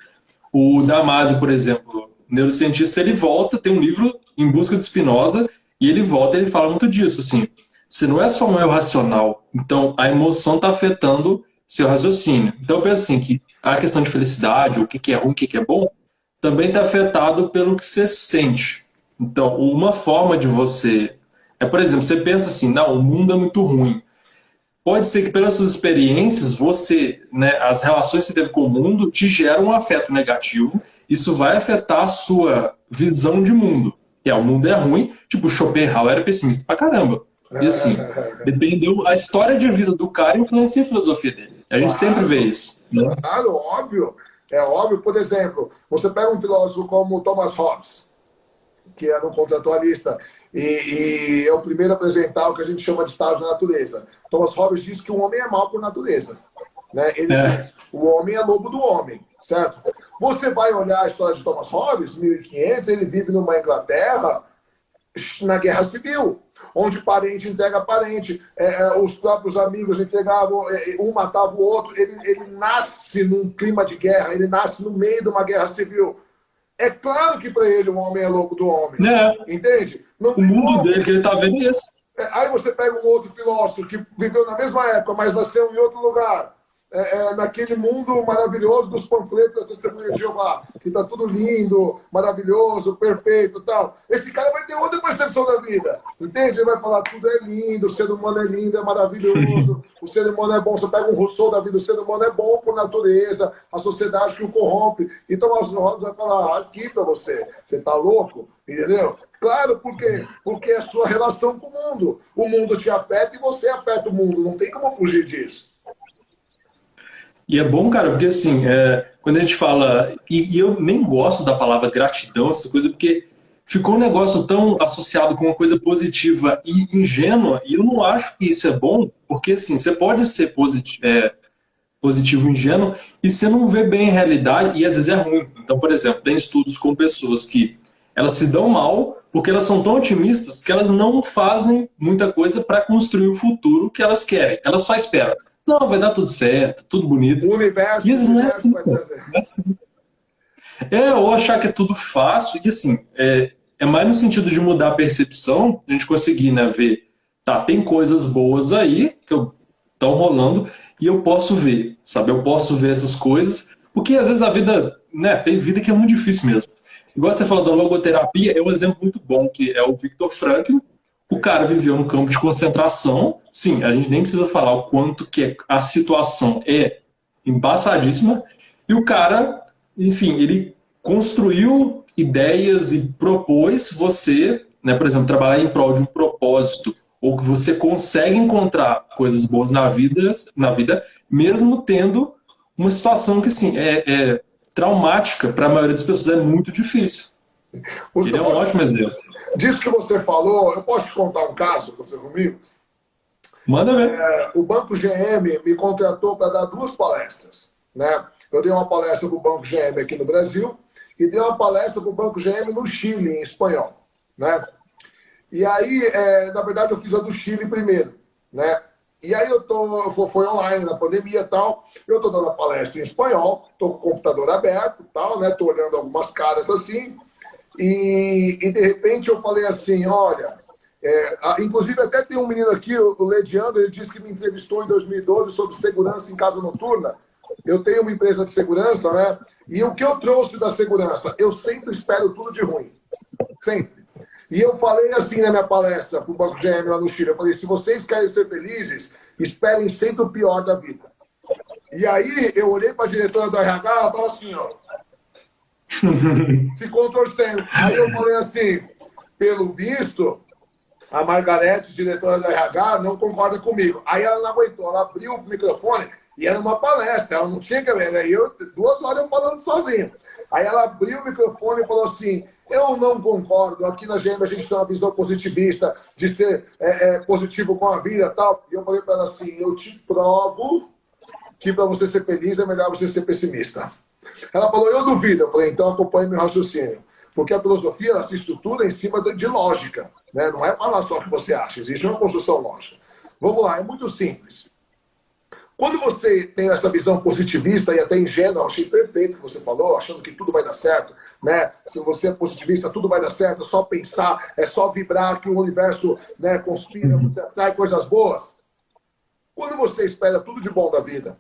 O Damasio, por exemplo, neurocientista, ele volta, tem um livro em busca de Spinoza, e ele volta e ele fala muito disso, assim, você não é só um eu racional, então a emoção está afetando seu raciocínio. Então eu penso assim, que a questão de felicidade, o que é ruim, o que é bom, também está afetado pelo que você sente. Então, uma forma de você é, por exemplo, você pensa assim, não, o mundo é muito ruim. Pode ser que pelas suas experiências, você, né, as relações que você teve com o mundo te geram um afeto negativo. Isso vai afetar a sua visão de mundo. Que é, o mundo é ruim. Tipo, Schopenhauer era pessimista pra caramba. E assim, dependeu, a história de vida do cara influencia a filosofia dele. A gente claro, sempre vê isso. Né? Claro, óbvio. É óbvio, por exemplo, você pega um filósofo como Thomas Hobbes, que era um contratualista, e, e, é o primeiro a apresentar o que a gente chama de estado de natureza. Thomas Hobbes diz que o homem é mau por natureza. Né? Ele é. diz, o homem é lobo do homem, certo? Você vai olhar a história de Thomas Hobbes, 1500, ele vive numa Inglaterra na Guerra Civil, onde parente entrega parente, é, é os próprios amigos entregavam, é, um matava o outro. Ele, ele nasce num clima de guerra, ele nasce no meio de uma guerra civil. É claro que para ele o homem é lobo do homem. É. Entende? Não o mundo como. dele que ele está vendo é esse. É, aí você pega um outro filósofo que viveu na mesma época, mas nasceu em outro lugar. É, é, naquele mundo maravilhoso dos panfletos das testemunhas de Jeová, que está tudo lindo, maravilhoso, perfeito tal. Esse cara vai ter outra percepção da vida, entende? Ele vai falar tudo é lindo, o ser humano é lindo, é maravilhoso, o ser humano é bom. Você pega um Rousseau da vida, o ser humano é bom por natureza, a sociedade que o corrompe. Então as rodas vai falar aqui para você, você está louco, entendeu? Claro, por quê? Porque é a sua relação com o mundo. O mundo te afeta e você afeta o mundo, não tem como fugir disso. E é bom, cara, porque assim, é, quando a gente fala. E, e, eu nem gosto da palavra gratidão, essa coisa, porque ficou um negócio tão associado com uma coisa positiva e ingênua, e eu não acho que isso é bom, porque assim, você pode ser positivo, é, positivo ingênuo e você não vê bem a realidade, e às vezes é ruim. Então, por exemplo, tem estudos com pessoas que elas se dão mal porque elas são tão otimistas que elas não fazem muita coisa para construir o futuro que elas querem. Elas só esperam. Não, vai dar tudo certo, tudo bonito. O universo. E às vezes não é assim, não é assim. É, ou achar que é tudo fácil, e assim, é, é mais no sentido de mudar a percepção, a gente conseguir né, ver, tá, tem coisas boas aí que estão rolando, e eu posso ver, sabe? Eu posso ver essas coisas, porque às vezes a vida, né, tem vida que é muito difícil mesmo. Igual você falou da logoterapia, é um exemplo muito bom, que é o Victor Frankl. O cara viveu no campo de concentração. Sim, a gente nem precisa falar o quanto que a situação é embaçadíssima. E o cara, enfim, ele construiu ideias e propôs você, né, por exemplo, trabalhar em prol de um propósito, ou que você consegue encontrar coisas boas na vida, na vida mesmo tendo uma situação que, sim, é, é traumática para a maioria das pessoas, é muito difícil. Ele é um ótimo exemplo. Disso que você falou, eu posso te contar um caso, você comigo? Manda ver. É, o Banco GM me contratou para dar duas palestras. Né? Eu dei uma palestra para o Banco GM aqui no Brasil e dei uma palestra para o Banco GM no Chile, em espanhol. Né? E aí, é, na verdade, eu fiz a do Chile primeiro. Né? E aí eu tô, foi online na pandemia e tal, eu tô dando a palestra em espanhol, tô com o computador aberto tal, né? Tô olhando algumas caras assim, e, e de repente eu falei assim, olha, é, inclusive até tem um menino aqui, o Lediando, ele disse que me entrevistou em 2012 sobre segurança em casa noturna. Eu tenho uma empresa de segurança, né? E o que eu trouxe da segurança? Eu sempre espero tudo de ruim. Sempre. E eu falei assim na minha palestra para o Banco GM lá no Chile, eu falei, se vocês querem ser felizes, esperem sempre o pior da vida. E aí eu olhei para a diretora do RH, ela estava assim, ó. <laughs> Ficou torcendo. Aí eu falei assim, pelo visto, a Margarete, diretora do RH, não concorda comigo. Aí ela não aguentou, ela abriu o microfone e era uma palestra, ela não tinha que ver. Aí eu, duas horas eu falando sozinho. Aí ela abriu o microfone e falou assim: eu não concordo. Aqui na GM a gente tem uma visão positivista de ser é, é, positivo com a vida tal. E eu falei para ela assim: eu te provo que para você ser feliz é melhor você ser pessimista. Ela falou: eu duvido. Eu falei: então acompanhe meu raciocínio. Porque a filosofia ela se estrutura em cima de lógica. Né? Não é falar só o que você acha, existe uma construção lógica. Vamos lá, é muito simples. Quando você tem essa visão positivista e até ingênua, achei perfeito o que você falou, achando que tudo vai dar certo, né? Se você é positivista, tudo vai dar certo, é só pensar, é só vibrar que o universo né, conspira, você atrai coisas boas. Quando você espera tudo de bom da vida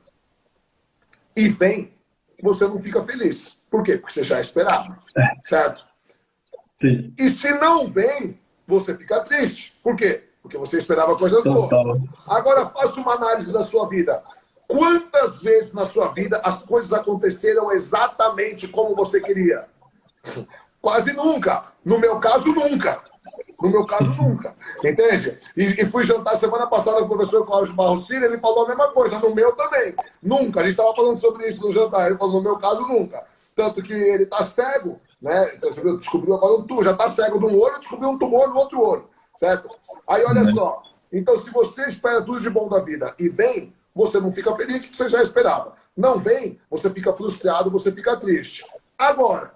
e vem, você não fica feliz. Por quê? Porque você já esperava, é. certo? Sim. E se não vem, você fica triste. Por quê? Porque você esperava coisas boas. Agora faça uma análise da sua vida. Quantas vezes na sua vida as coisas aconteceram exatamente como você queria? Quase nunca. No meu caso, nunca. No meu caso, nunca. Entende? E, e fui jantar semana passada com o professor Cláudio Barros Filho, ele falou a mesma coisa. No meu também. Nunca. A gente estava falando sobre isso no jantar. Ele falou, no meu caso, nunca. Tanto que ele está cego, né? Descobriu agora um tumor, já está cego de um olho, descobriu um tumor no outro olho. Certo? Aí olha uhum. só. Então, se você espera tudo de bom da vida e vem, você não fica feliz porque você já esperava. Não vem, você fica frustrado, você fica triste. Agora,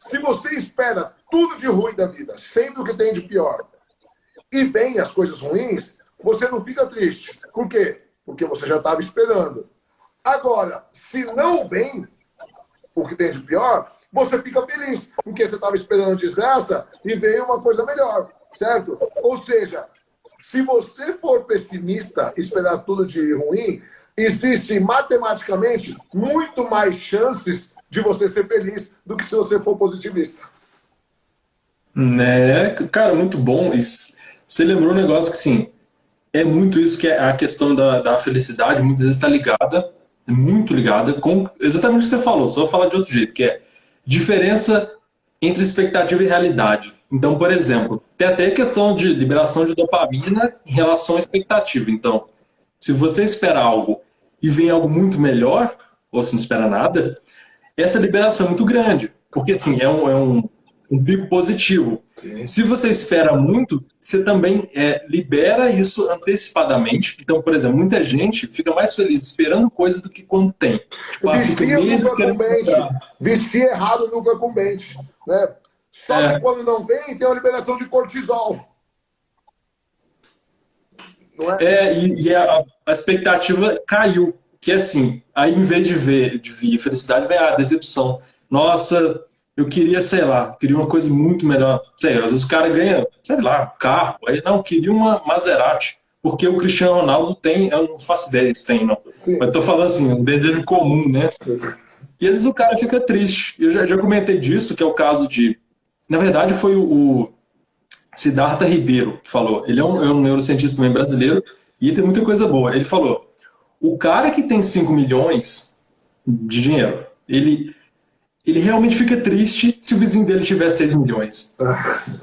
se você espera tudo de ruim da vida, sempre o que tem de pior, e vem as coisas ruins, você não fica triste. Por quê? Porque você já estava esperando. Agora, se não vem o que tem de pior, você fica feliz, porque você estava esperando desgraça e veio uma coisa melhor, certo? Ou seja, se você for pessimista, esperar tudo de ruim, existe matematicamente muito mais chances de você ser feliz do que se você for positivista. Né, cara, muito bom. Você lembrou um negócio que, sim, é muito isso que é a questão da, da felicidade, muitas vezes está ligada, muito ligada com exatamente o que você falou, só vou falar de outro jeito, que é diferença entre expectativa e realidade. Então, por exemplo, tem até a questão de liberação de dopamina em relação à expectativa. Então, se você espera algo e vem algo muito melhor, ou se não espera nada, essa liberação é muito grande, porque assim, é um, é um, um pico positivo. Sim. Se você espera muito, você também é, libera isso antecipadamente. Então, por exemplo, muita gente fica mais feliz esperando coisas do que quando tem. Tipo, ah, Vicia meses querendo Vicia errado no concumbente. Né? Só é. que quando não vem, tem uma liberação de cortisol. É? é? e, e a, a expectativa caiu que assim, aí em vez de ver, de vir felicidade, vem a decepção. Nossa, eu queria, sei lá, queria uma coisa muito melhor. Sei, às vezes o cara ganha, sei lá, carro. Aí não, queria uma Maserati. porque o Cristiano Ronaldo tem, eu não faço ideia se tem, não. Sim. Mas tô falando assim, um desejo comum, né? E às vezes o cara fica triste. Eu já, já comentei disso, que é o caso de. Na verdade, foi o, o Siddhartha Ribeiro que falou. Ele é um, é um neurocientista também brasileiro e ele tem muita coisa boa. Ele falou: o cara que tem 5 milhões de dinheiro, ele ele realmente fica triste se o vizinho dele tiver 6 milhões.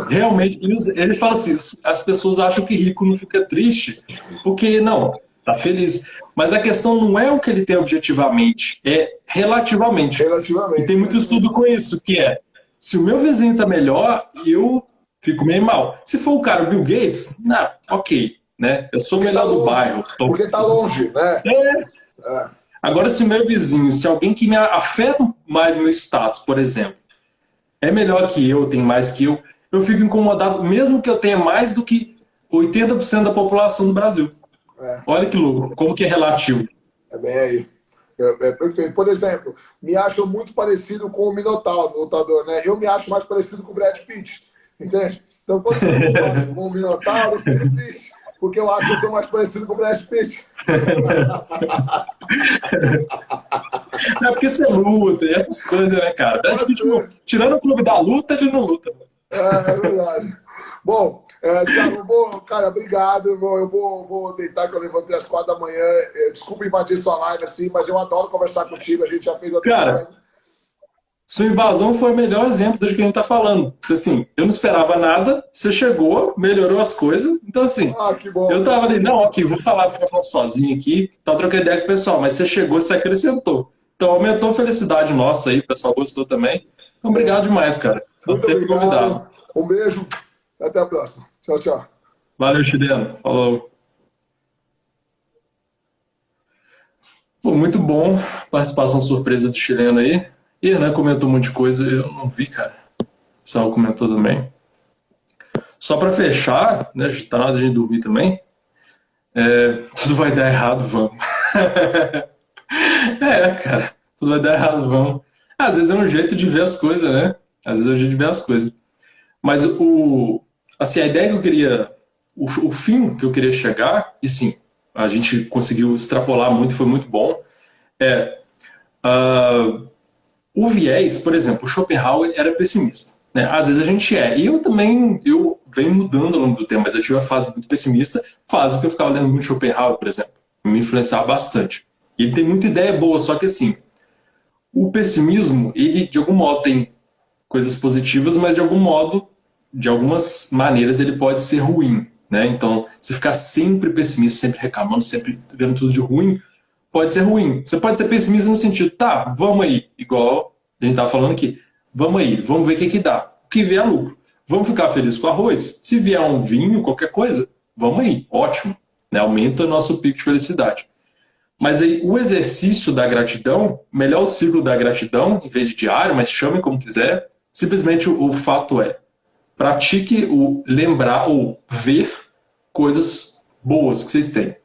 Realmente, ele fala assim: as pessoas acham que rico não fica triste, porque não, tá feliz. Mas a questão não é o que ele tem objetivamente, é relativamente. Relativamente. E tem muito estudo com isso, que é se o meu vizinho tá melhor, eu fico meio mal. Se for o cara, o Bill Gates, não, ok, né? Eu sou o melhor tá do bairro. Tô... Porque tá longe, né? É. é. Agora, se o meu vizinho, se alguém que me afeta mais meu status, por exemplo, é melhor que eu, tem mais que eu, eu fico incomodado, mesmo que eu tenha mais do que 80% da população do Brasil. É. Olha que louco, como que é relativo. É bem aí. É, é, perfeito. Por exemplo, me acho muito parecido com o Minotauro, lutador, né? Eu me acho mais parecido com o Brad Pitt, entende? Então, quando eu com o Minotauro, eu fico triste porque eu acho que eu sou mais parecido com o Brad Pitt. <laughs> É porque você luta, essas coisas, né, cara? Brad Pitt, tirando o clube da luta, ele não luta. É, é verdade. Bom, é, Thiago, vou, cara, obrigado. Eu vou, eu vou, vou deitar que eu levantei às quatro da manhã. É, desculpa invadir sua live assim, mas eu adoro conversar contigo. A gente já fez a Cara, sua invasão foi o melhor exemplo do que a gente está falando. Assim, eu não esperava nada, você chegou, melhorou as coisas. Então, assim, ah, bom, eu tava ali, não, aqui, vou falar, vou falar sozinho aqui, tá trocando ideia com o pessoal, mas você chegou, você acrescentou. Então, aumentou a felicidade nossa aí, o pessoal gostou também. Então, obrigado demais, cara. Você é convidado. Um beijo, até a próxima. Tchau, tchau. Valeu, Chileno. Falou. Pô, muito bom participação surpresa do chileno aí. E né, comentou um monte de coisa, eu não vi, cara. O pessoal comentou também. Só para fechar, né, já tá nada de dormir também. É, tudo vai dar errado, vamos. <laughs> é, cara, tudo vai dar errado, vamos. Às vezes é um jeito de ver as coisas, né? Às vezes é um jeito de ver as coisas. Mas o, assim, a ideia que eu queria, o, o fim que eu queria chegar, e sim, a gente conseguiu extrapolar muito, foi muito bom, é uh, o viés, por exemplo, Schopenhauer era pessimista. Né? Às vezes a gente é. E eu também, eu venho mudando ao longo do tempo, mas eu tive uma fase muito pessimista, fase que eu ficava lendo muito Schopenhauer, por exemplo. Me influenciava bastante. Ele tem muita ideia boa, só que assim, o pessimismo, ele de algum modo tem coisas positivas, mas de algum modo, de algumas maneiras, ele pode ser ruim. Né? Então, se ficar sempre pessimista, sempre reclamando, sempre vendo tudo de ruim, pode ser ruim. Você pode ser pessimista no sentido, tá, vamos aí, igual a gente estava falando aqui, vamos aí, vamos ver o que, que dá. O que vier lucro. Vamos ficar felizes com arroz. Se vier um vinho, qualquer coisa, vamos aí, ótimo. Né? Aumenta o nosso pico de felicidade. Mas aí, o exercício da gratidão, melhor o ciclo da gratidão, em vez de diário, mas chame como quiser, simplesmente o, o fato é, pratique o lembrar ou ver coisas boas que vocês têm.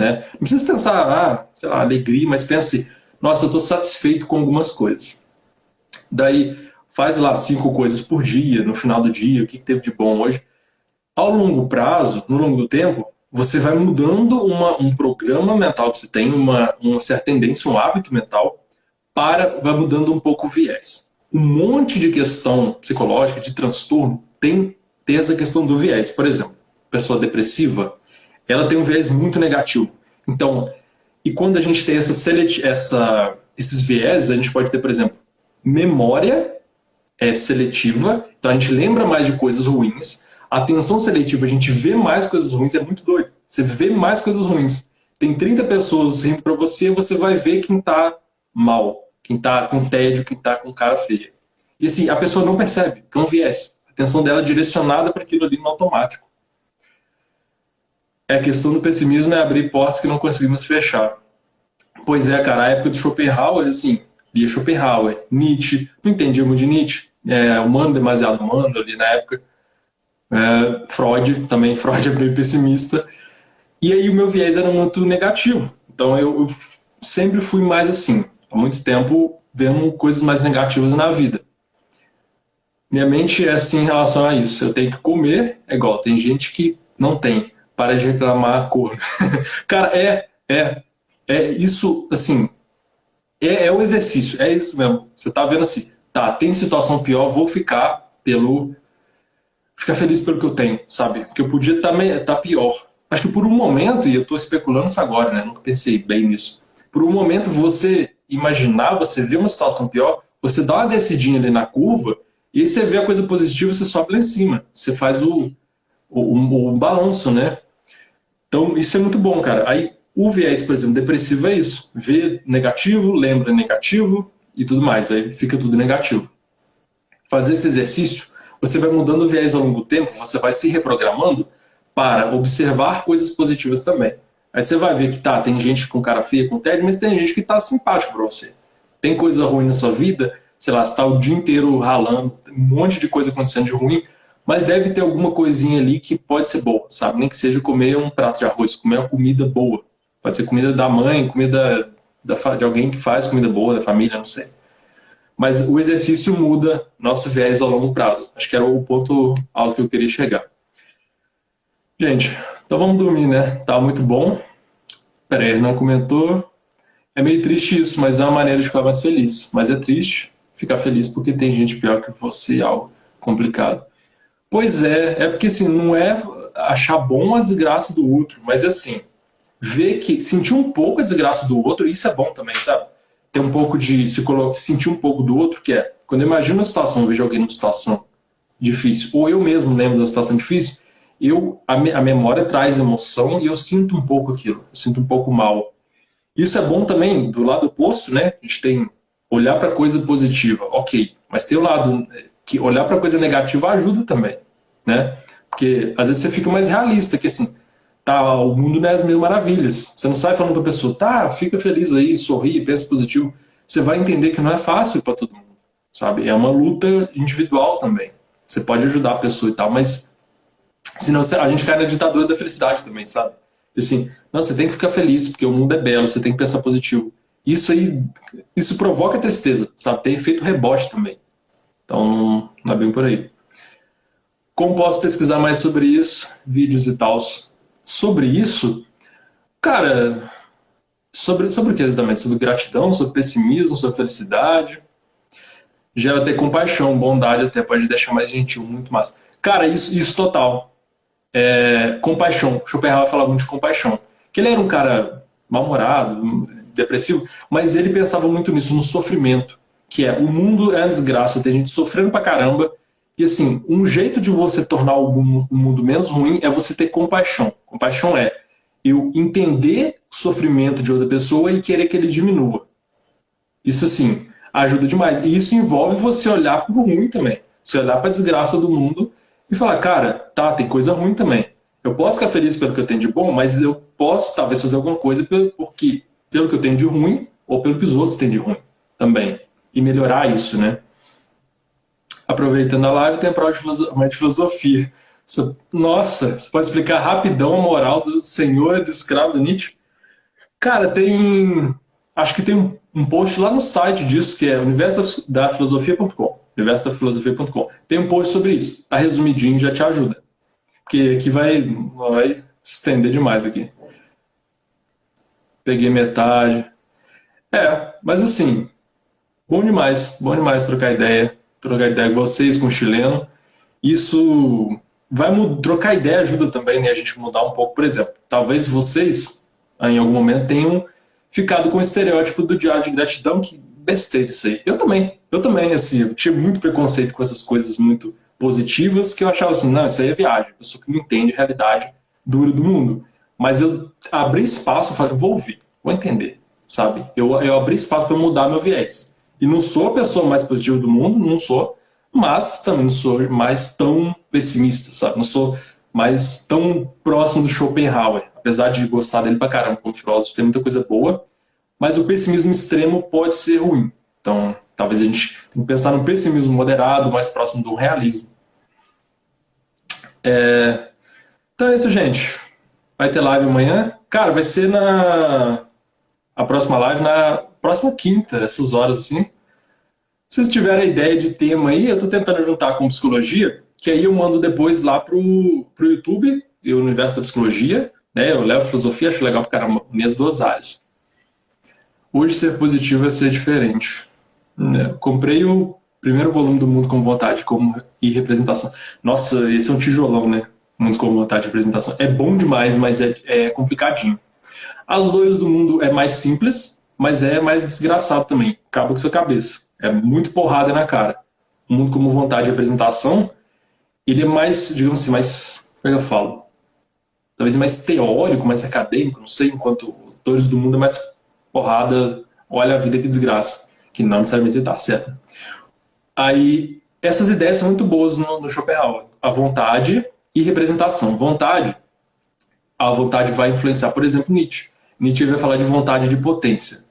Né? Não precisa pensar, ah, sei lá, alegria, mas pense, nossa, eu estou satisfeito com algumas coisas. Daí, faz lá cinco coisas por dia, no final do dia, o que teve de bom hoje. Ao longo prazo, no longo do tempo, você vai mudando uma, um programa mental que você tem, uma, uma certa tendência, um hábito mental, para, vai mudando um pouco o viés. Um monte de questão psicológica, de transtorno, tem, tem essa questão do viés. Por exemplo, pessoa depressiva, ela tem um viés muito negativo. Então, e quando a gente tem essa, essa esses viés, a gente pode ter, por exemplo, memória é seletiva, então a gente lembra mais de coisas ruins. Atenção seletiva, a gente vê mais coisas ruins, é muito doido. Você vê mais coisas ruins. Tem 30 pessoas rindo para você, você vai ver quem tá mal, quem tá com tédio, quem tá com cara feia. E assim, a pessoa não percebe, que é um viés. A atenção dela é direcionada para aquilo ali no automático. É a questão do pessimismo é abrir portas que não conseguimos fechar. Pois é, cara, a época do Schopenhauer, assim, lia Schopenhauer, Nietzsche, não entendia muito de Nietzsche, é, humano, demasiado humano ali na época. É, Freud, também, <laughs> Freud é meio pessimista. E aí o meu viés era muito negativo. Então eu, eu sempre fui mais assim, há muito tempo vendo coisas mais negativas na vida. Minha mente é assim em relação a isso. Eu tenho que comer, é igual, tem gente que não tem para de reclamar a cor. <laughs> Cara, é, é, é isso, assim, é, é o exercício, é isso mesmo. Você tá vendo assim, tá, tem situação pior, vou ficar pelo. Ficar feliz pelo que eu tenho, sabe? Porque eu podia estar tá, tá pior. Acho que por um momento, e eu estou especulando isso agora, né? Nunca pensei bem nisso. Por um momento, você imaginar, você ver uma situação pior, você dá uma descidinha ali na curva, e aí você vê a coisa positiva, você sobe lá em cima. Você faz o, o, o, o balanço, né? Então, isso é muito bom, cara. Aí, o viés, por exemplo, depressivo é isso. Vê negativo, lembra negativo e tudo mais. Aí fica tudo negativo. Fazer esse exercício, você vai mudando o viés ao longo do tempo, você vai se reprogramando para observar coisas positivas também. Aí você vai ver que tá, tem gente com cara feia, com tédio, mas tem gente que tá simpático para você. Tem coisa ruim na sua vida, sei lá, você tá o dia inteiro ralando, um monte de coisa acontecendo de ruim, mas deve ter alguma coisinha ali que pode ser boa, sabe? Nem que seja comer um prato de arroz, comer uma comida boa. Pode ser comida da mãe, comida da, de alguém que faz comida boa, da família, não sei. Mas o exercício muda nosso viés ao longo prazo. Acho que era o ponto alto que eu queria chegar. Gente, então vamos dormir, né? Tá muito bom. Pera aí, não comentou. É meio triste isso, mas é uma maneira de ficar mais feliz. Mas é triste ficar feliz porque tem gente pior que você, algo complicado. Pois é, é porque assim, não é achar bom a desgraça do outro, mas é assim, ver que sentir um pouco a desgraça do outro, isso é bom também, sabe? Ter um pouco de se colocar, sentir um pouco do outro, que é quando eu imagino uma situação, vejo alguém numa situação difícil, ou eu mesmo lembro de uma situação difícil, eu a, me, a memória traz emoção e eu sinto um pouco aquilo, sinto um pouco mal. Isso é bom também do lado oposto, né? A gente tem olhar para coisa positiva, ok, mas tem o lado que olhar para coisa negativa ajuda também, né? Porque às vezes você fica mais realista, que assim, tá, o mundo não é as mil maravilhas. Você não sai falando para pessoa, tá, fica feliz aí, sorri, pensa positivo. Você vai entender que não é fácil para todo mundo, sabe? É uma luta individual também. Você pode ajudar a pessoa e tal, mas senão a gente cai na ditadura da felicidade também, sabe? Assim, não, você tem que ficar feliz, porque o mundo é belo, você tem que pensar positivo. Isso aí, isso provoca tristeza, sabe? Tem efeito rebote também. Então, é bem por aí. Como posso pesquisar mais sobre isso? Vídeos e tal sobre isso, cara, sobre, sobre o que exatamente? Sobre gratidão, sobre pessimismo, sobre felicidade. Gera até compaixão, bondade, até pode deixar mais gentil, muito massa. Cara, isso, isso total. É, compaixão. Schopenhauer falava muito de compaixão. Que ele era um cara mal-humorado, depressivo, mas ele pensava muito nisso, no sofrimento. Que é, o mundo é uma desgraça, tem gente sofrendo pra caramba, e assim, um jeito de você tornar o mundo menos ruim é você ter compaixão. Compaixão é eu entender o sofrimento de outra pessoa e querer que ele diminua. Isso assim, ajuda demais. E isso envolve você olhar para o ruim também. Você olhar para a desgraça do mundo e falar, cara, tá, tem coisa ruim também. Eu posso ficar feliz pelo que eu tenho de bom, mas eu posso talvez fazer alguma coisa pelo, porque, pelo que eu tenho de ruim ou pelo que os outros têm de ruim também. E melhorar isso, né? aproveitando a live, tem a prova de filosofia. Nossa, você pode explicar rapidão a moral do senhor do escravo do Nietzsche? Cara, tem. Acho que tem um, um post lá no site disso, que é universodafilosofia.com. Universodafilosofia.com. Tem um post sobre isso. Tá resumidinho, já te ajuda. Porque aqui vai, vai estender demais aqui. Peguei metade. É, mas assim, bom demais. Bom demais trocar ideia trocar ideia com vocês, com o chileno. Isso vai trocar ideia ajuda também, né? A gente mudar um pouco, por exemplo. Talvez vocês, em algum momento, tenham ficado com o estereótipo do diário de gratidão, que besteira isso aí. Eu também, eu também, assim, eu tinha muito preconceito com essas coisas muito positivas, que eu achava assim, não, isso aí é viagem, pessoa que não entende a realidade dura do mundo. Mas eu abri espaço, eu falei, vou ouvir, vou entender, sabe? Eu, eu abri espaço para mudar meu viés. E não sou a pessoa mais positiva do mundo, não sou, mas também não sou mais tão pessimista, sabe? Não sou mais tão próximo do Schopenhauer, apesar de gostar dele pra caramba como filósofo, tem muita coisa boa, mas o pessimismo extremo pode ser ruim. Então, talvez a gente tenha que pensar no pessimismo moderado, mais próximo do realismo. É... Então é isso, gente. Vai ter live amanhã. Cara, vai ser na. A próxima live na próxima quinta, essas horas assim. Se vocês tiverem a ideia de tema aí, eu estou tentando juntar com psicologia, que aí eu mando depois lá pro, pro YouTube e o universo da psicologia, né? Eu levo filosofia, acho legal pra caramba unir as duas áreas. Hoje ser positivo é ser diferente. Né? Comprei o primeiro volume do Mundo com Vontade como, e Representação. Nossa, esse é um tijolão, né? Mundo com Vontade e Representação. É bom demais, mas é, é complicadinho. As dores do mundo é mais simples, mas é mais desgraçado também. Acaba com sua cabeça. É muito porrada na cara. O Mundo como Vontade e Representação, ele é mais, digamos assim, mais. Como é que eu falo? Talvez mais teórico, mais acadêmico, não sei, enquanto Dores do Mundo é mais porrada, olha a vida que desgraça. Que não necessariamente está certo. Aí, essas ideias são muito boas no, no Schopenhauer. A vontade e representação. Vontade, a vontade vai influenciar, por exemplo, Nietzsche. Nietzsche vai falar de vontade de potência.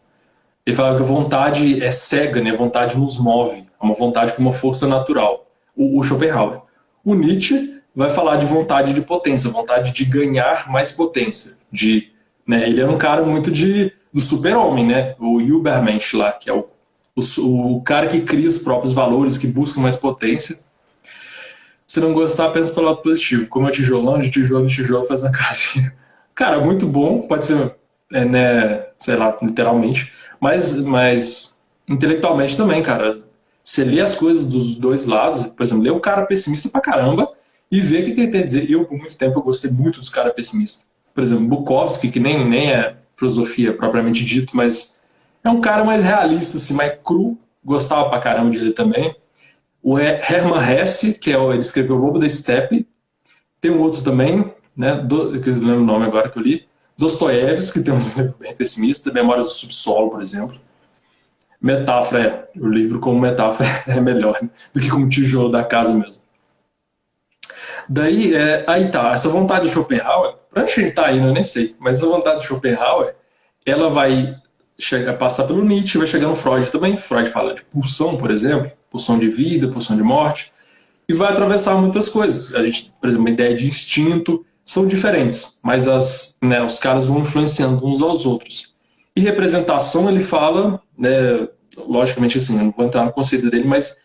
Ele fala que a vontade é cega, né? A vontade nos move. É uma vontade com uma força natural. O, o Schopenhauer. O Nietzsche vai falar de vontade de potência, vontade de ganhar mais potência. De, né? Ele era um cara muito de do super-homem, né? O Übermensch lá, que é o, o, o cara que cria os próprios valores, que busca mais potência. Se não gostar, pensa pelo lado positivo. Como é tijolão, de tijolo em tijolo faz a casinha. Cara, muito bom. Pode ser, é, né, sei lá, literalmente. Mas, mas intelectualmente também, cara. Você lê as coisas dos dois lados. Por exemplo, lê o cara pessimista pra caramba e vê o que, que ele tem a dizer. Eu, por muito tempo, eu gostei muito dos caras pessimistas. Por exemplo, Bukowski, que nem, nem é filosofia propriamente dito, mas é um cara mais realista, assim, mais cru. Gostava pra caramba de ler também. O Hermann Hesse, que é o, ele escreveu O Lobo da Steppe. Tem um outro também, né, do, que eu lembro o nome agora que eu li. Dostoiévski, que tem um livro bem pessimista, Memórias do Subsolo, por exemplo. Metáfora, é, o livro como metáfora <laughs> é melhor do que como tijolo da casa mesmo. Daí, é, aí tá, essa vontade de Schopenhauer, pra onde a gente tá indo, eu nem sei, mas essa vontade de Schopenhauer, ela vai chegar, passar pelo Nietzsche, vai chegar no Freud também. Freud fala de pulsão, por exemplo, pulsão de vida, pulsão de morte, e vai atravessar muitas coisas. A gente, por exemplo, a ideia de instinto são diferentes, mas as, né, os caras vão influenciando uns aos outros. E representação, ele fala, né, logicamente assim, eu não vou entrar no conceito dele, mas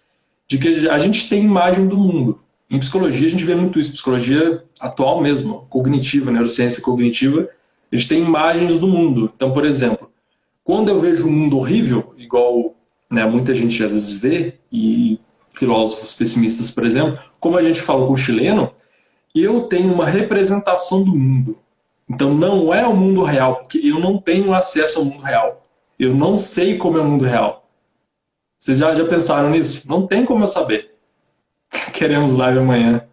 de que a gente tem imagem do mundo. Em psicologia a gente vê muito isso, psicologia atual mesmo, cognitiva, neurociência cognitiva, a gente tem imagens do mundo. Então, por exemplo, quando eu vejo um mundo horrível, igual né, muita gente às vezes vê, e filósofos pessimistas, por exemplo, como a gente falou com o chileno, eu tenho uma representação do mundo. Então não é o mundo real, porque eu não tenho acesso ao mundo real. Eu não sei como é o mundo real. Vocês já, já pensaram nisso? Não tem como eu saber. <laughs> Queremos live amanhã.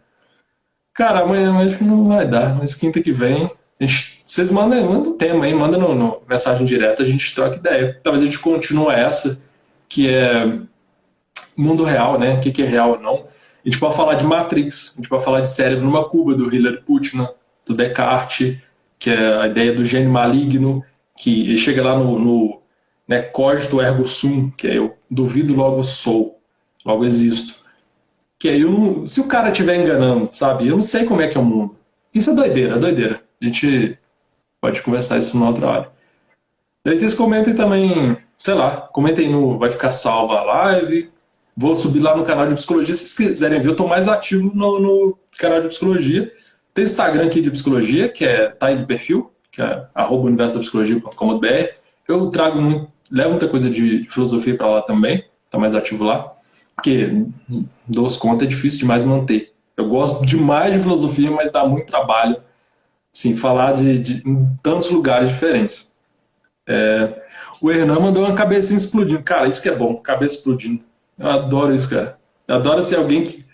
Cara, amanhã acho que não vai dar, mas quinta que vem, gente vocês mandam, mandam o tema aí, manda no, no, mensagem direta, a gente troca ideia. Talvez a gente continue essa, que é mundo real, né? O que, que é real ou não. A gente pode falar de Matrix, a gente pode falar de cérebro numa cuba, do Hillary Putnam, do Descartes, que é a ideia do gênio maligno, que ele chega lá no, no né, cogito ergo sum, que é eu duvido, logo sou, logo existo. Que aí, eu não, se o cara estiver enganando, sabe? Eu não sei como é que é o mundo. Isso é doideira, é doideira. A gente pode conversar isso numa outra hora. Daí vocês comentem também, sei lá, comentem no. Vai ficar salva a live. Vou subir lá no canal de psicologia. Se vocês quiserem ver, eu estou mais ativo no, no, canal de psicologia. Tem Instagram aqui de psicologia, que é tá aí no perfil, que é universodapsicologia.com.br. Eu trago muito, levo muita coisa de, filosofia para lá também, tá mais ativo lá. Porque duas contas é difícil demais manter. Eu gosto demais de filosofia, mas dá muito trabalho Sim, falar de, de, em tantos lugares diferentes. É, o Hernan mandou uma cabecinha explodindo. Cara, isso que é bom, cabeça explodindo. Eu adoro isso, cara. Eu adoro ser alguém que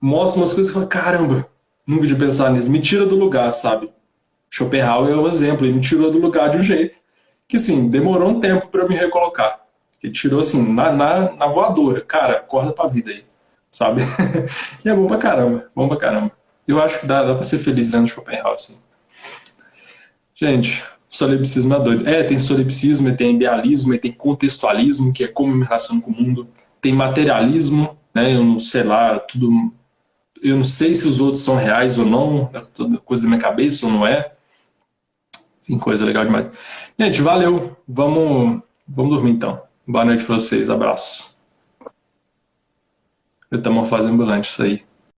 mostra umas coisas e fala, caramba, nunca de pensar nisso. Me tira do lugar, sabe? Schopenhauer é um exemplo, ele me tirou do lugar de um jeito que, assim, demorou um tempo para me recolocar. Que tirou, assim, na, na, na voadora. Cara, acorda pra vida aí, sabe? <laughs> e é bom pra caramba, bom pra caramba. Eu acho que dá, dá pra ser feliz lendo Schopenhauer, assim. Gente, solipsismo é doido. É, tem solipsismo, tem idealismo, tem contextualismo, que é como eu me relaciono com o mundo. Tem materialismo, né? Eu não sei lá, tudo. Eu não sei se os outros são reais ou não, é toda coisa da minha cabeça ou não é. Enfim, coisa legal demais. Gente, valeu. Vamos, vamos dormir então. Boa noite pra vocês. Abraço. Metamorfose ambulante, isso aí.